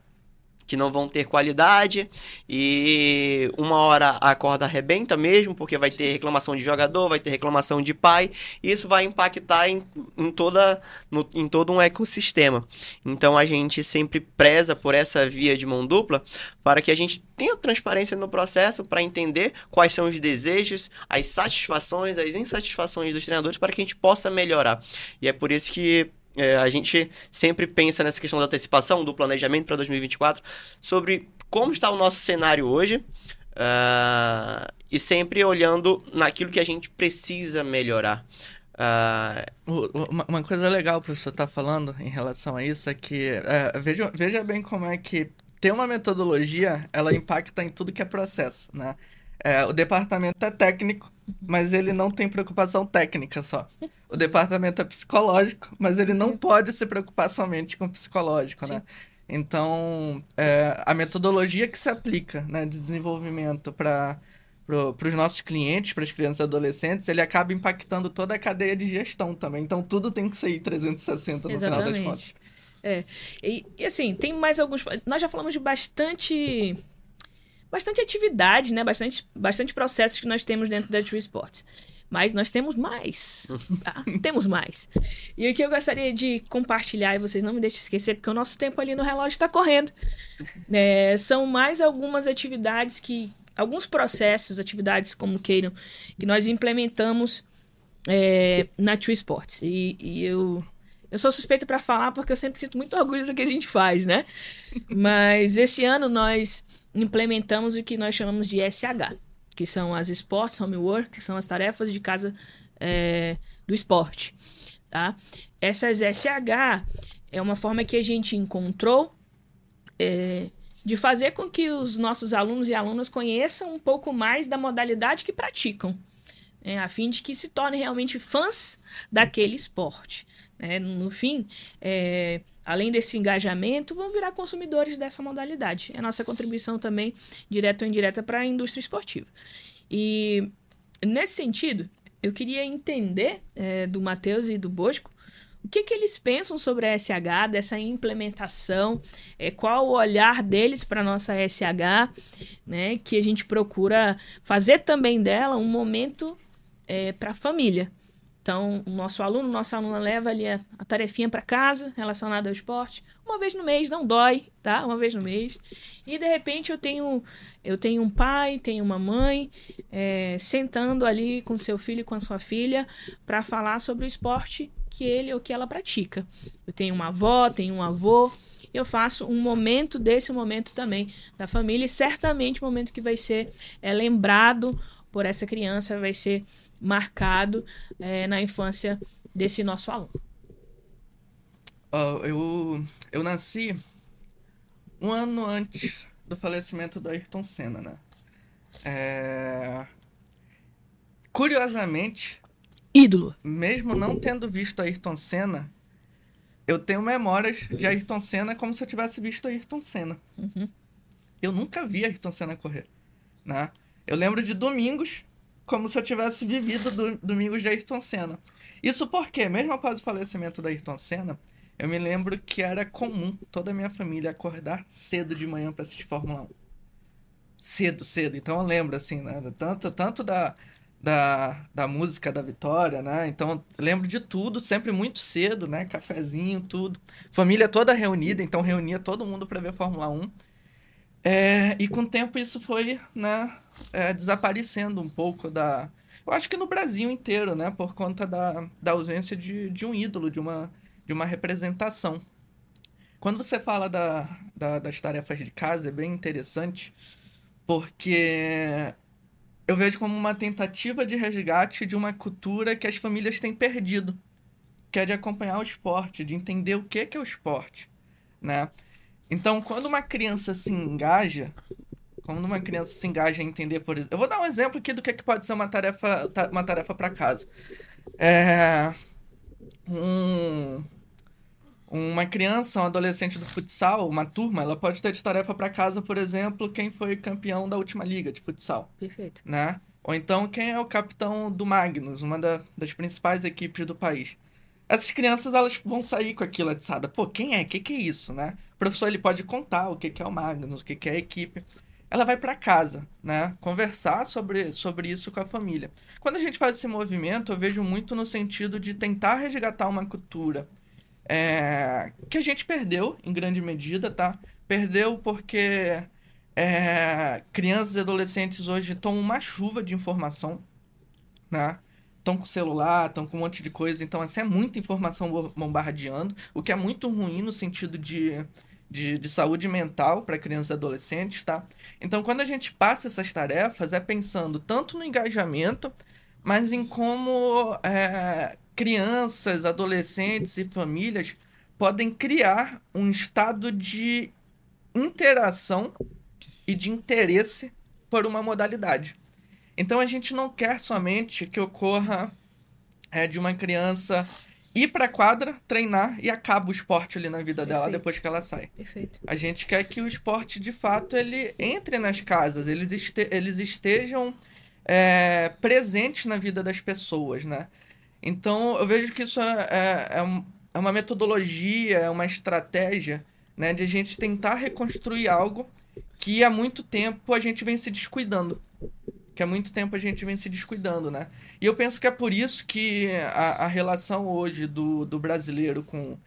que não vão ter qualidade e uma hora a corda arrebenta mesmo, porque vai ter reclamação de jogador, vai ter reclamação de pai, e isso vai impactar em, em, toda, no, em todo um ecossistema. Então a gente sempre preza por essa via de mão dupla para que a gente tenha transparência no processo para entender quais são os desejos, as satisfações, as insatisfações dos treinadores para que a gente possa melhorar. E é por isso que é, a gente sempre pensa nessa questão da antecipação, do planejamento para 2024, sobre como está o nosso cenário hoje uh, e sempre olhando naquilo que a gente precisa melhorar. Uh... Uma, coisa legal que você está falando em relação a isso é que uh, veja, veja bem como é que ter uma metodologia ela impacta em tudo que é processo, né? É, o departamento é técnico, mas ele não tem preocupação técnica só. O departamento é psicológico, mas ele não pode se preocupar somente com o psicológico, né? Sim. né? Então, é, a metodologia que se aplica né, de desenvolvimento para para os nossos clientes, para as crianças e adolescentes, ele acaba impactando toda a cadeia de gestão também. Então, tudo tem que ser 360 no Exatamente. final das contas. É. E, e assim, tem mais alguns. Nós já falamos de bastante bastante atividade, né? Bastante, bastante processos que nós temos dentro da True Sports. Mas nós temos mais. Tá? temos mais. E o que eu gostaria de compartilhar, e vocês não me deixem esquecer, porque o nosso tempo ali no relógio está correndo. É, são mais algumas atividades que. Alguns processos, atividades como queiram, que nós implementamos é, na True Sports. E, e eu eu sou suspeita para falar porque eu sempre sinto muito orgulho do que a gente faz, né? Mas esse ano nós implementamos o que nós chamamos de SH, que são as Sports Homework, que são as tarefas de casa é, do esporte, tá? Essas SH é uma forma que a gente encontrou é, de fazer com que os nossos alunos e alunas conheçam um pouco mais da modalidade que praticam, né? a fim de que se tornem realmente fãs daquele esporte. Né? No fim, é, além desse engajamento, vão virar consumidores dessa modalidade. É a nossa contribuição também, direta ou indireta, para a indústria esportiva. E nesse sentido, eu queria entender é, do Matheus e do Bosco o que, que eles pensam sobre a SH, dessa implementação, é, qual o olhar deles para a nossa SH, né, que a gente procura fazer também dela um momento é, para a família. Então, o nosso aluno, nossa aluna leva ali a, a tarefinha para casa relacionada ao esporte, uma vez no mês, não dói, tá? Uma vez no mês. E de repente eu tenho eu tenho um pai, tenho uma mãe é, sentando ali com seu filho e com a sua filha para falar sobre o esporte que ele ou que ela pratica. Eu tenho uma avó, tenho um avô. eu faço um momento desse momento também da família e certamente um momento que vai ser é, lembrado por essa criança, vai ser marcado é, na infância desse nosso aluno. Eu, eu nasci um ano antes do falecimento do Ayrton Senna, né? É... Curiosamente, ídolo. Mesmo não tendo visto Ayrton Senna, eu tenho memórias de Ayrton Senna como se eu tivesse visto Ayrton Senna. Uhum. Eu nunca vi Ayrton Senna correr, né? Eu lembro de domingos como se eu tivesse vivido do, domingos de Ayrton Senna. Isso porque, mesmo após o falecimento da Ayrton Senna, eu me lembro que era comum toda a minha família acordar cedo de manhã para assistir Fórmula 1. Cedo, cedo. Então eu lembro, assim, né? Tanto, tanto da, da, da música da Vitória, né? Então lembro de tudo, sempre muito cedo, né? Cafezinho, tudo. Família toda reunida, então reunia todo mundo para ver Fórmula 1. É, e com o tempo isso foi, né? É, desaparecendo um pouco da. Eu acho que no Brasil inteiro, né? Por conta da, da ausência de, de um ídolo, de uma de uma representação. Quando você fala da, da, das tarefas de casa, é bem interessante, porque eu vejo como uma tentativa de resgate de uma cultura que as famílias têm perdido, que é de acompanhar o esporte, de entender o que é o esporte, né? Então, quando uma criança se engaja, quando uma criança se engaja em entender, por exemplo, eu vou dar um exemplo aqui do que, é que pode ser uma tarefa, uma tarefa para casa. É, um, uma criança, um adolescente do futsal, uma turma, ela pode ter de tarefa para casa, por exemplo, quem foi campeão da última liga de futsal. Perfeito. Né? Ou então quem é o capitão do Magnus, uma da, das principais equipes do país. Essas crianças elas vão sair com aquilo atiçada. Pô, quem é? O que, que é isso, né? O professor ele pode contar o que, que é o Magnus, o que, que é a equipe. Ela vai para casa, né? Conversar sobre, sobre isso com a família. Quando a gente faz esse movimento, eu vejo muito no sentido de tentar resgatar uma cultura é, que a gente perdeu em grande medida, tá? Perdeu porque é, crianças e adolescentes hoje tomam uma chuva de informação, né? Estão com celular, estão com um monte de coisa, então assim, é muita informação bombardeando, o que é muito ruim no sentido de, de, de saúde mental para crianças e adolescentes, tá? Então, quando a gente passa essas tarefas, é pensando tanto no engajamento, mas em como é, crianças, adolescentes e famílias podem criar um estado de interação e de interesse por uma modalidade. Então a gente não quer somente que ocorra é, de uma criança ir para a quadra, treinar e acaba o esporte ali na vida Perfeito. dela depois que ela sai. Perfeito. A gente quer que o esporte de fato ele entre nas casas, eles, este eles estejam é, presentes na vida das pessoas, né? Então, eu vejo que isso é, é, é, um, é uma metodologia, é uma estratégia né, de a gente tentar reconstruir algo que há muito tempo a gente vem se descuidando. Que há muito tempo a gente vem se descuidando, né? E eu penso que é por isso que a, a relação hoje do, do brasileiro com,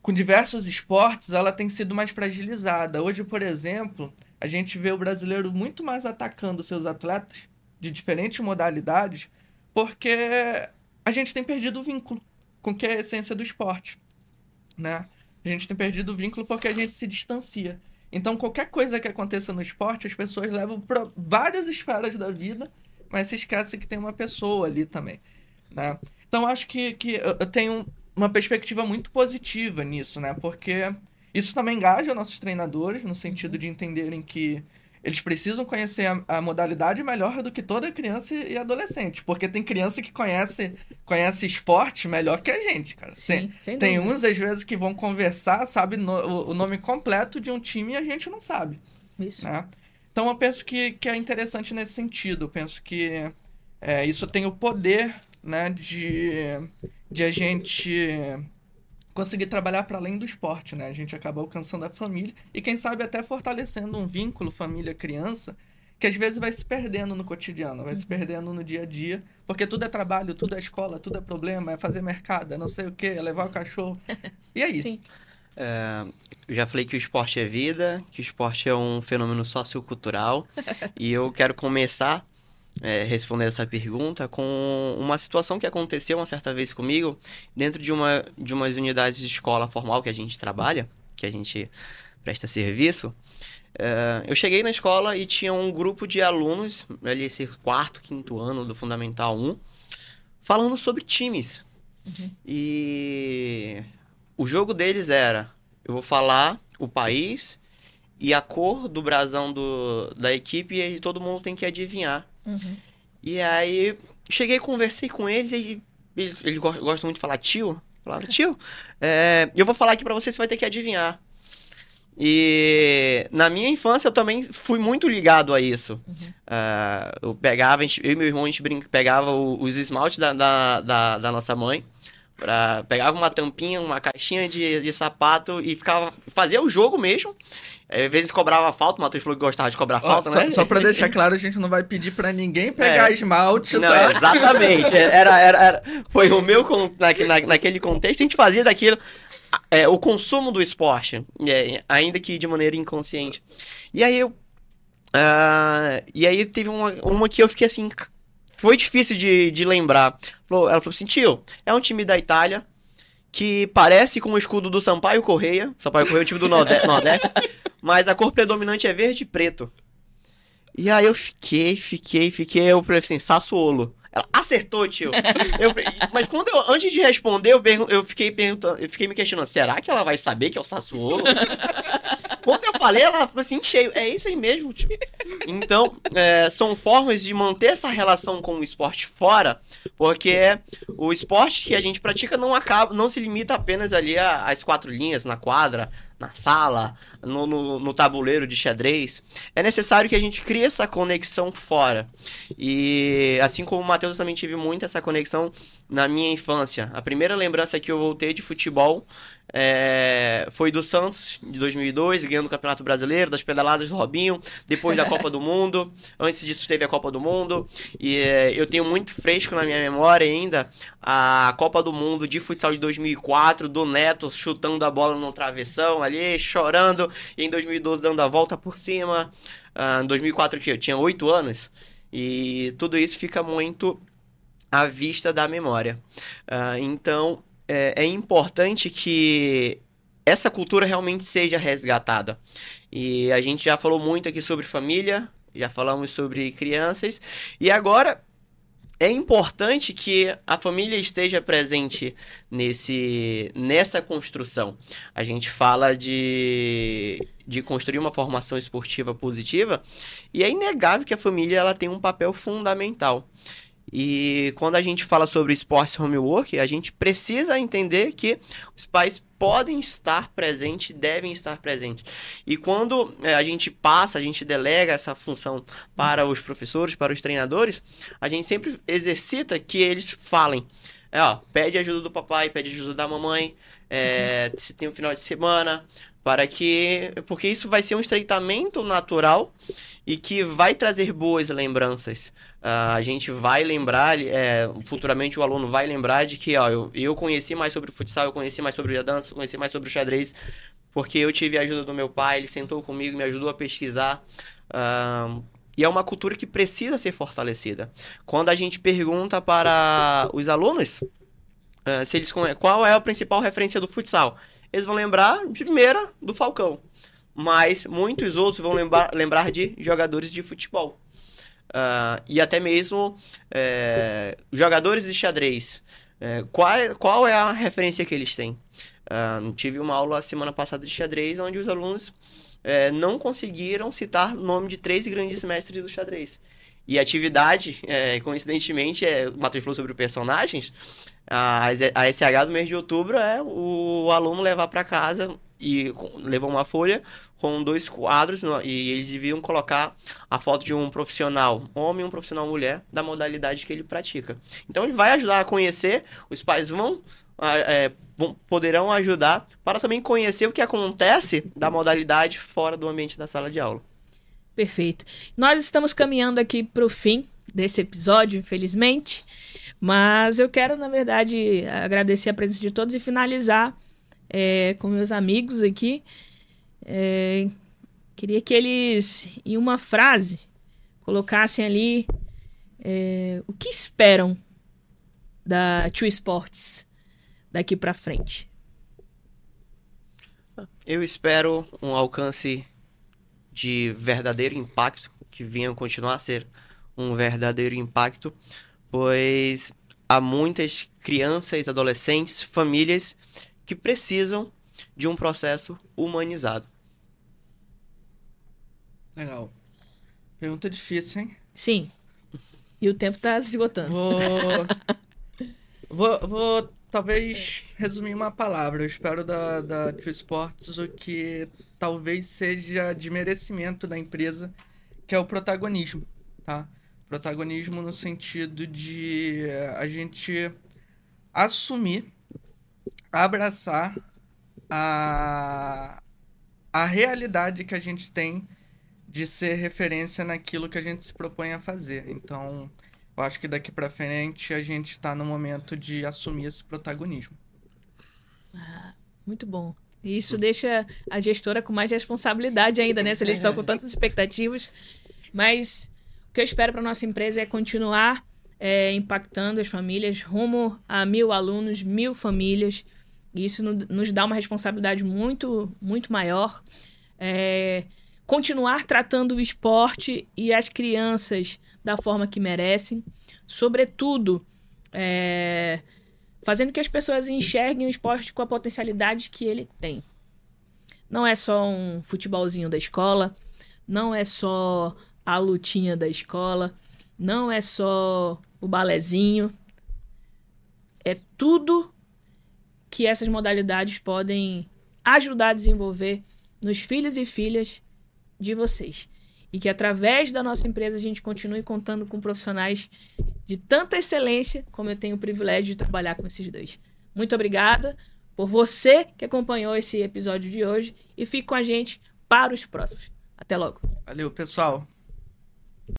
com diversos esportes, ela tem sido mais fragilizada. Hoje, por exemplo, a gente vê o brasileiro muito mais atacando seus atletas de diferentes modalidades, porque a gente tem perdido o vínculo com que é a essência do esporte, né? A gente tem perdido o vínculo porque a gente se distancia. Então, qualquer coisa que aconteça no esporte, as pessoas levam para várias esferas da vida, mas se esquece que tem uma pessoa ali também, né? Então, acho que, que eu tenho uma perspectiva muito positiva nisso, né? Porque isso também engaja nossos treinadores, no sentido de entenderem que eles precisam conhecer a, a, modalidade melhor do que toda criança e adolescente. Porque tem criança que conhece, conhece esporte melhor que a gente, cara. Sim, sem tem uns, às vezes, que vão conversar, sabe no, o, o, nome completo de um time e a gente não sabe. Isso. Né? Então eu penso que, que é interessante nesse sentido. Eu penso que é, isso tem o poder né, de, de a gente conseguir trabalhar para além do esporte, né? A gente acaba alcançando a família e quem sabe até fortalecendo um vínculo família-criança que às vezes vai se perdendo no cotidiano, vai se uhum. perdendo no dia a dia, porque tudo é trabalho, tudo é escola, tudo é problema, é fazer mercado, é não sei o que, é levar o cachorro. E aí? Sim. É, eu já falei que o esporte é vida, que o esporte é um fenômeno sociocultural, e eu quero começar é, responder essa pergunta com uma situação que aconteceu uma certa vez comigo dentro de uma de umas unidades de escola formal que a gente trabalha. que a gente presta serviço, é, eu cheguei na escola e tinha um grupo de alunos, ali esse quarto, quinto ano do Fundamental 1, falando sobre times. Uhum. E o jogo deles era: eu vou falar o país e a cor do brasão do, da equipe e todo mundo tem que adivinhar. Uhum. E aí cheguei, conversei com eles e eles, eles gostam muito de falar tio. Falaram, tio, é, eu vou falar aqui para você, você vai ter que adivinhar. E na minha infância eu também fui muito ligado a isso. Uhum. Uh, eu pegava, gente, eu e meu irmão, a gente brinca, pegava o, os esmaltes da, da, da, da, nossa mãe. Pra, pegava uma tampinha, uma caixinha de, de sapato e ficava. Fazia o jogo mesmo. Às vezes cobrava falta, o Matheus falou que gostava de cobrar falta, só, né? Só pra deixar claro, a gente não vai pedir pra ninguém pegar é. esmalte. Não, tá? exatamente. Era, era, era, foi o meu, na, naquele contexto, a gente fazia daquilo é, o consumo do esporte, é, ainda que de maneira inconsciente. E aí eu. Uh, e aí teve uma, uma que eu fiquei assim. Foi difícil de, de lembrar. Ela falou assim: tio, é um time da Itália que parece com o escudo do Sampaio Correia. Sampaio Correia é o time do Nordeste, Nordeste mas a cor predominante é verde e preto. E aí eu fiquei, fiquei, fiquei. Eu falei assim: Sassuolo. Ela acertou, tio. Eu, mas quando eu, antes de responder, eu, eu fiquei perguntando, eu fiquei me questionando, será que ela vai saber que é o Sassuolo? quando eu falei, ela falou assim, cheio, é isso aí mesmo, tio. Então, é, são formas de manter essa relação com o esporte fora, porque o esporte que a gente pratica não acaba, não se limita apenas ali às quatro linhas na quadra, na sala, no, no, no, tabuleiro de xadrez, é necessário que a gente crie essa conexão fora. E assim como o Matheus, também tive muito essa conexão na minha infância. A primeira lembrança que eu voltei de futebol é, foi do Santos, de 2002, ganhando o Campeonato Brasileiro, das pedaladas do Robinho, depois da Copa do Mundo. Antes disso teve a Copa do Mundo. E é, eu tenho muito fresco na minha memória ainda a Copa do Mundo de futsal de 2004, do Neto chutando a bola no travessão ali, chorando. E em 2012 dando a volta por cima. Uh, em 2004 que eu tinha 8 anos. E tudo isso fica muito à vista da memória. Uh, então, é, é importante que essa cultura realmente seja resgatada. E a gente já falou muito aqui sobre família, já falamos sobre crianças, e agora é importante que a família esteja presente nesse, nessa construção. A gente fala de, de construir uma formação esportiva positiva e é inegável que a família ela tem um papel fundamental. E quando a gente fala sobre esportes homework, a gente precisa entender que os pais podem estar presentes, devem estar presentes. E quando é, a gente passa, a gente delega essa função para os professores, para os treinadores, a gente sempre exercita que eles falem. É, ó, pede ajuda do papai, pede ajuda da mamãe, é, se tem um final de semana, para que. Porque isso vai ser um estreitamento natural e que vai trazer boas lembranças. Uh, a gente vai lembrar, é, futuramente o aluno vai lembrar de que ó, eu, eu conheci mais sobre o futsal, eu conheci mais sobre a dança, eu conheci mais sobre o xadrez, porque eu tive a ajuda do meu pai, ele sentou comigo, me ajudou a pesquisar. Uh, e é uma cultura que precisa ser fortalecida. Quando a gente pergunta para os alunos uh, se eles qual é a principal referência do futsal, eles vão lembrar de primeira do Falcão. Mas muitos outros vão lembrar, lembrar de jogadores de futebol. Uh, e até mesmo é, jogadores de xadrez. É, qual, qual é a referência que eles têm? Uh, tive uma aula semana passada de xadrez onde os alunos é, não conseguiram citar o nome de três grandes mestres do xadrez. E atividade, é, coincidentemente, é, o Matheus falou sobre personagens, a, a SH do mês de outubro é o aluno levar para casa e levou uma folha com dois quadros e eles deviam colocar a foto de um profissional homem e um profissional mulher da modalidade que ele pratica. Então ele vai ajudar a conhecer, os pais vão, é, vão poderão ajudar para também conhecer o que acontece da modalidade fora do ambiente da sala de aula. Perfeito. Nós estamos caminhando aqui para o fim desse episódio, infelizmente, mas eu quero, na verdade, agradecer a presença de todos e finalizar é, com meus amigos aqui. É, queria que eles, em uma frase, colocassem ali é, o que esperam da True Sports daqui para frente. Eu espero um alcance de verdadeiro impacto, que venha continuar a ser um verdadeiro impacto, pois há muitas crianças, adolescentes, famílias que precisam de um processo humanizado. Legal. Pergunta difícil, hein? Sim. E o tempo tá se esgotando. Vou. vou, vou talvez resumir uma palavra. Eu espero da, da True Sports o que talvez seja de merecimento da empresa, que é o protagonismo, tá? Protagonismo no sentido de a gente assumir, abraçar a, a realidade que a gente tem de ser referência naquilo que a gente se propõe a fazer. Então, eu acho que daqui para frente a gente está no momento de assumir esse protagonismo. Ah, muito bom. Isso deixa a gestora com mais responsabilidade ainda, né? Se eles estão com tantas expectativas. Mas o que eu espero para nossa empresa é continuar é, impactando as famílias rumo a mil alunos, mil famílias. Isso nos dá uma responsabilidade muito, muito maior. É, continuar tratando o esporte e as crianças da forma que merecem, sobretudo é, fazendo que as pessoas enxerguem o esporte com a potencialidade que ele tem. Não é só um futebolzinho da escola, não é só a lutinha da escola, não é só o balezinho, é tudo que essas modalidades podem ajudar a desenvolver nos filhos e filhas de vocês. E que através da nossa empresa a gente continue contando com profissionais de tanta excelência como eu tenho o privilégio de trabalhar com esses dois. Muito obrigada por você que acompanhou esse episódio de hoje e fique com a gente para os próximos. Até logo. Valeu, pessoal.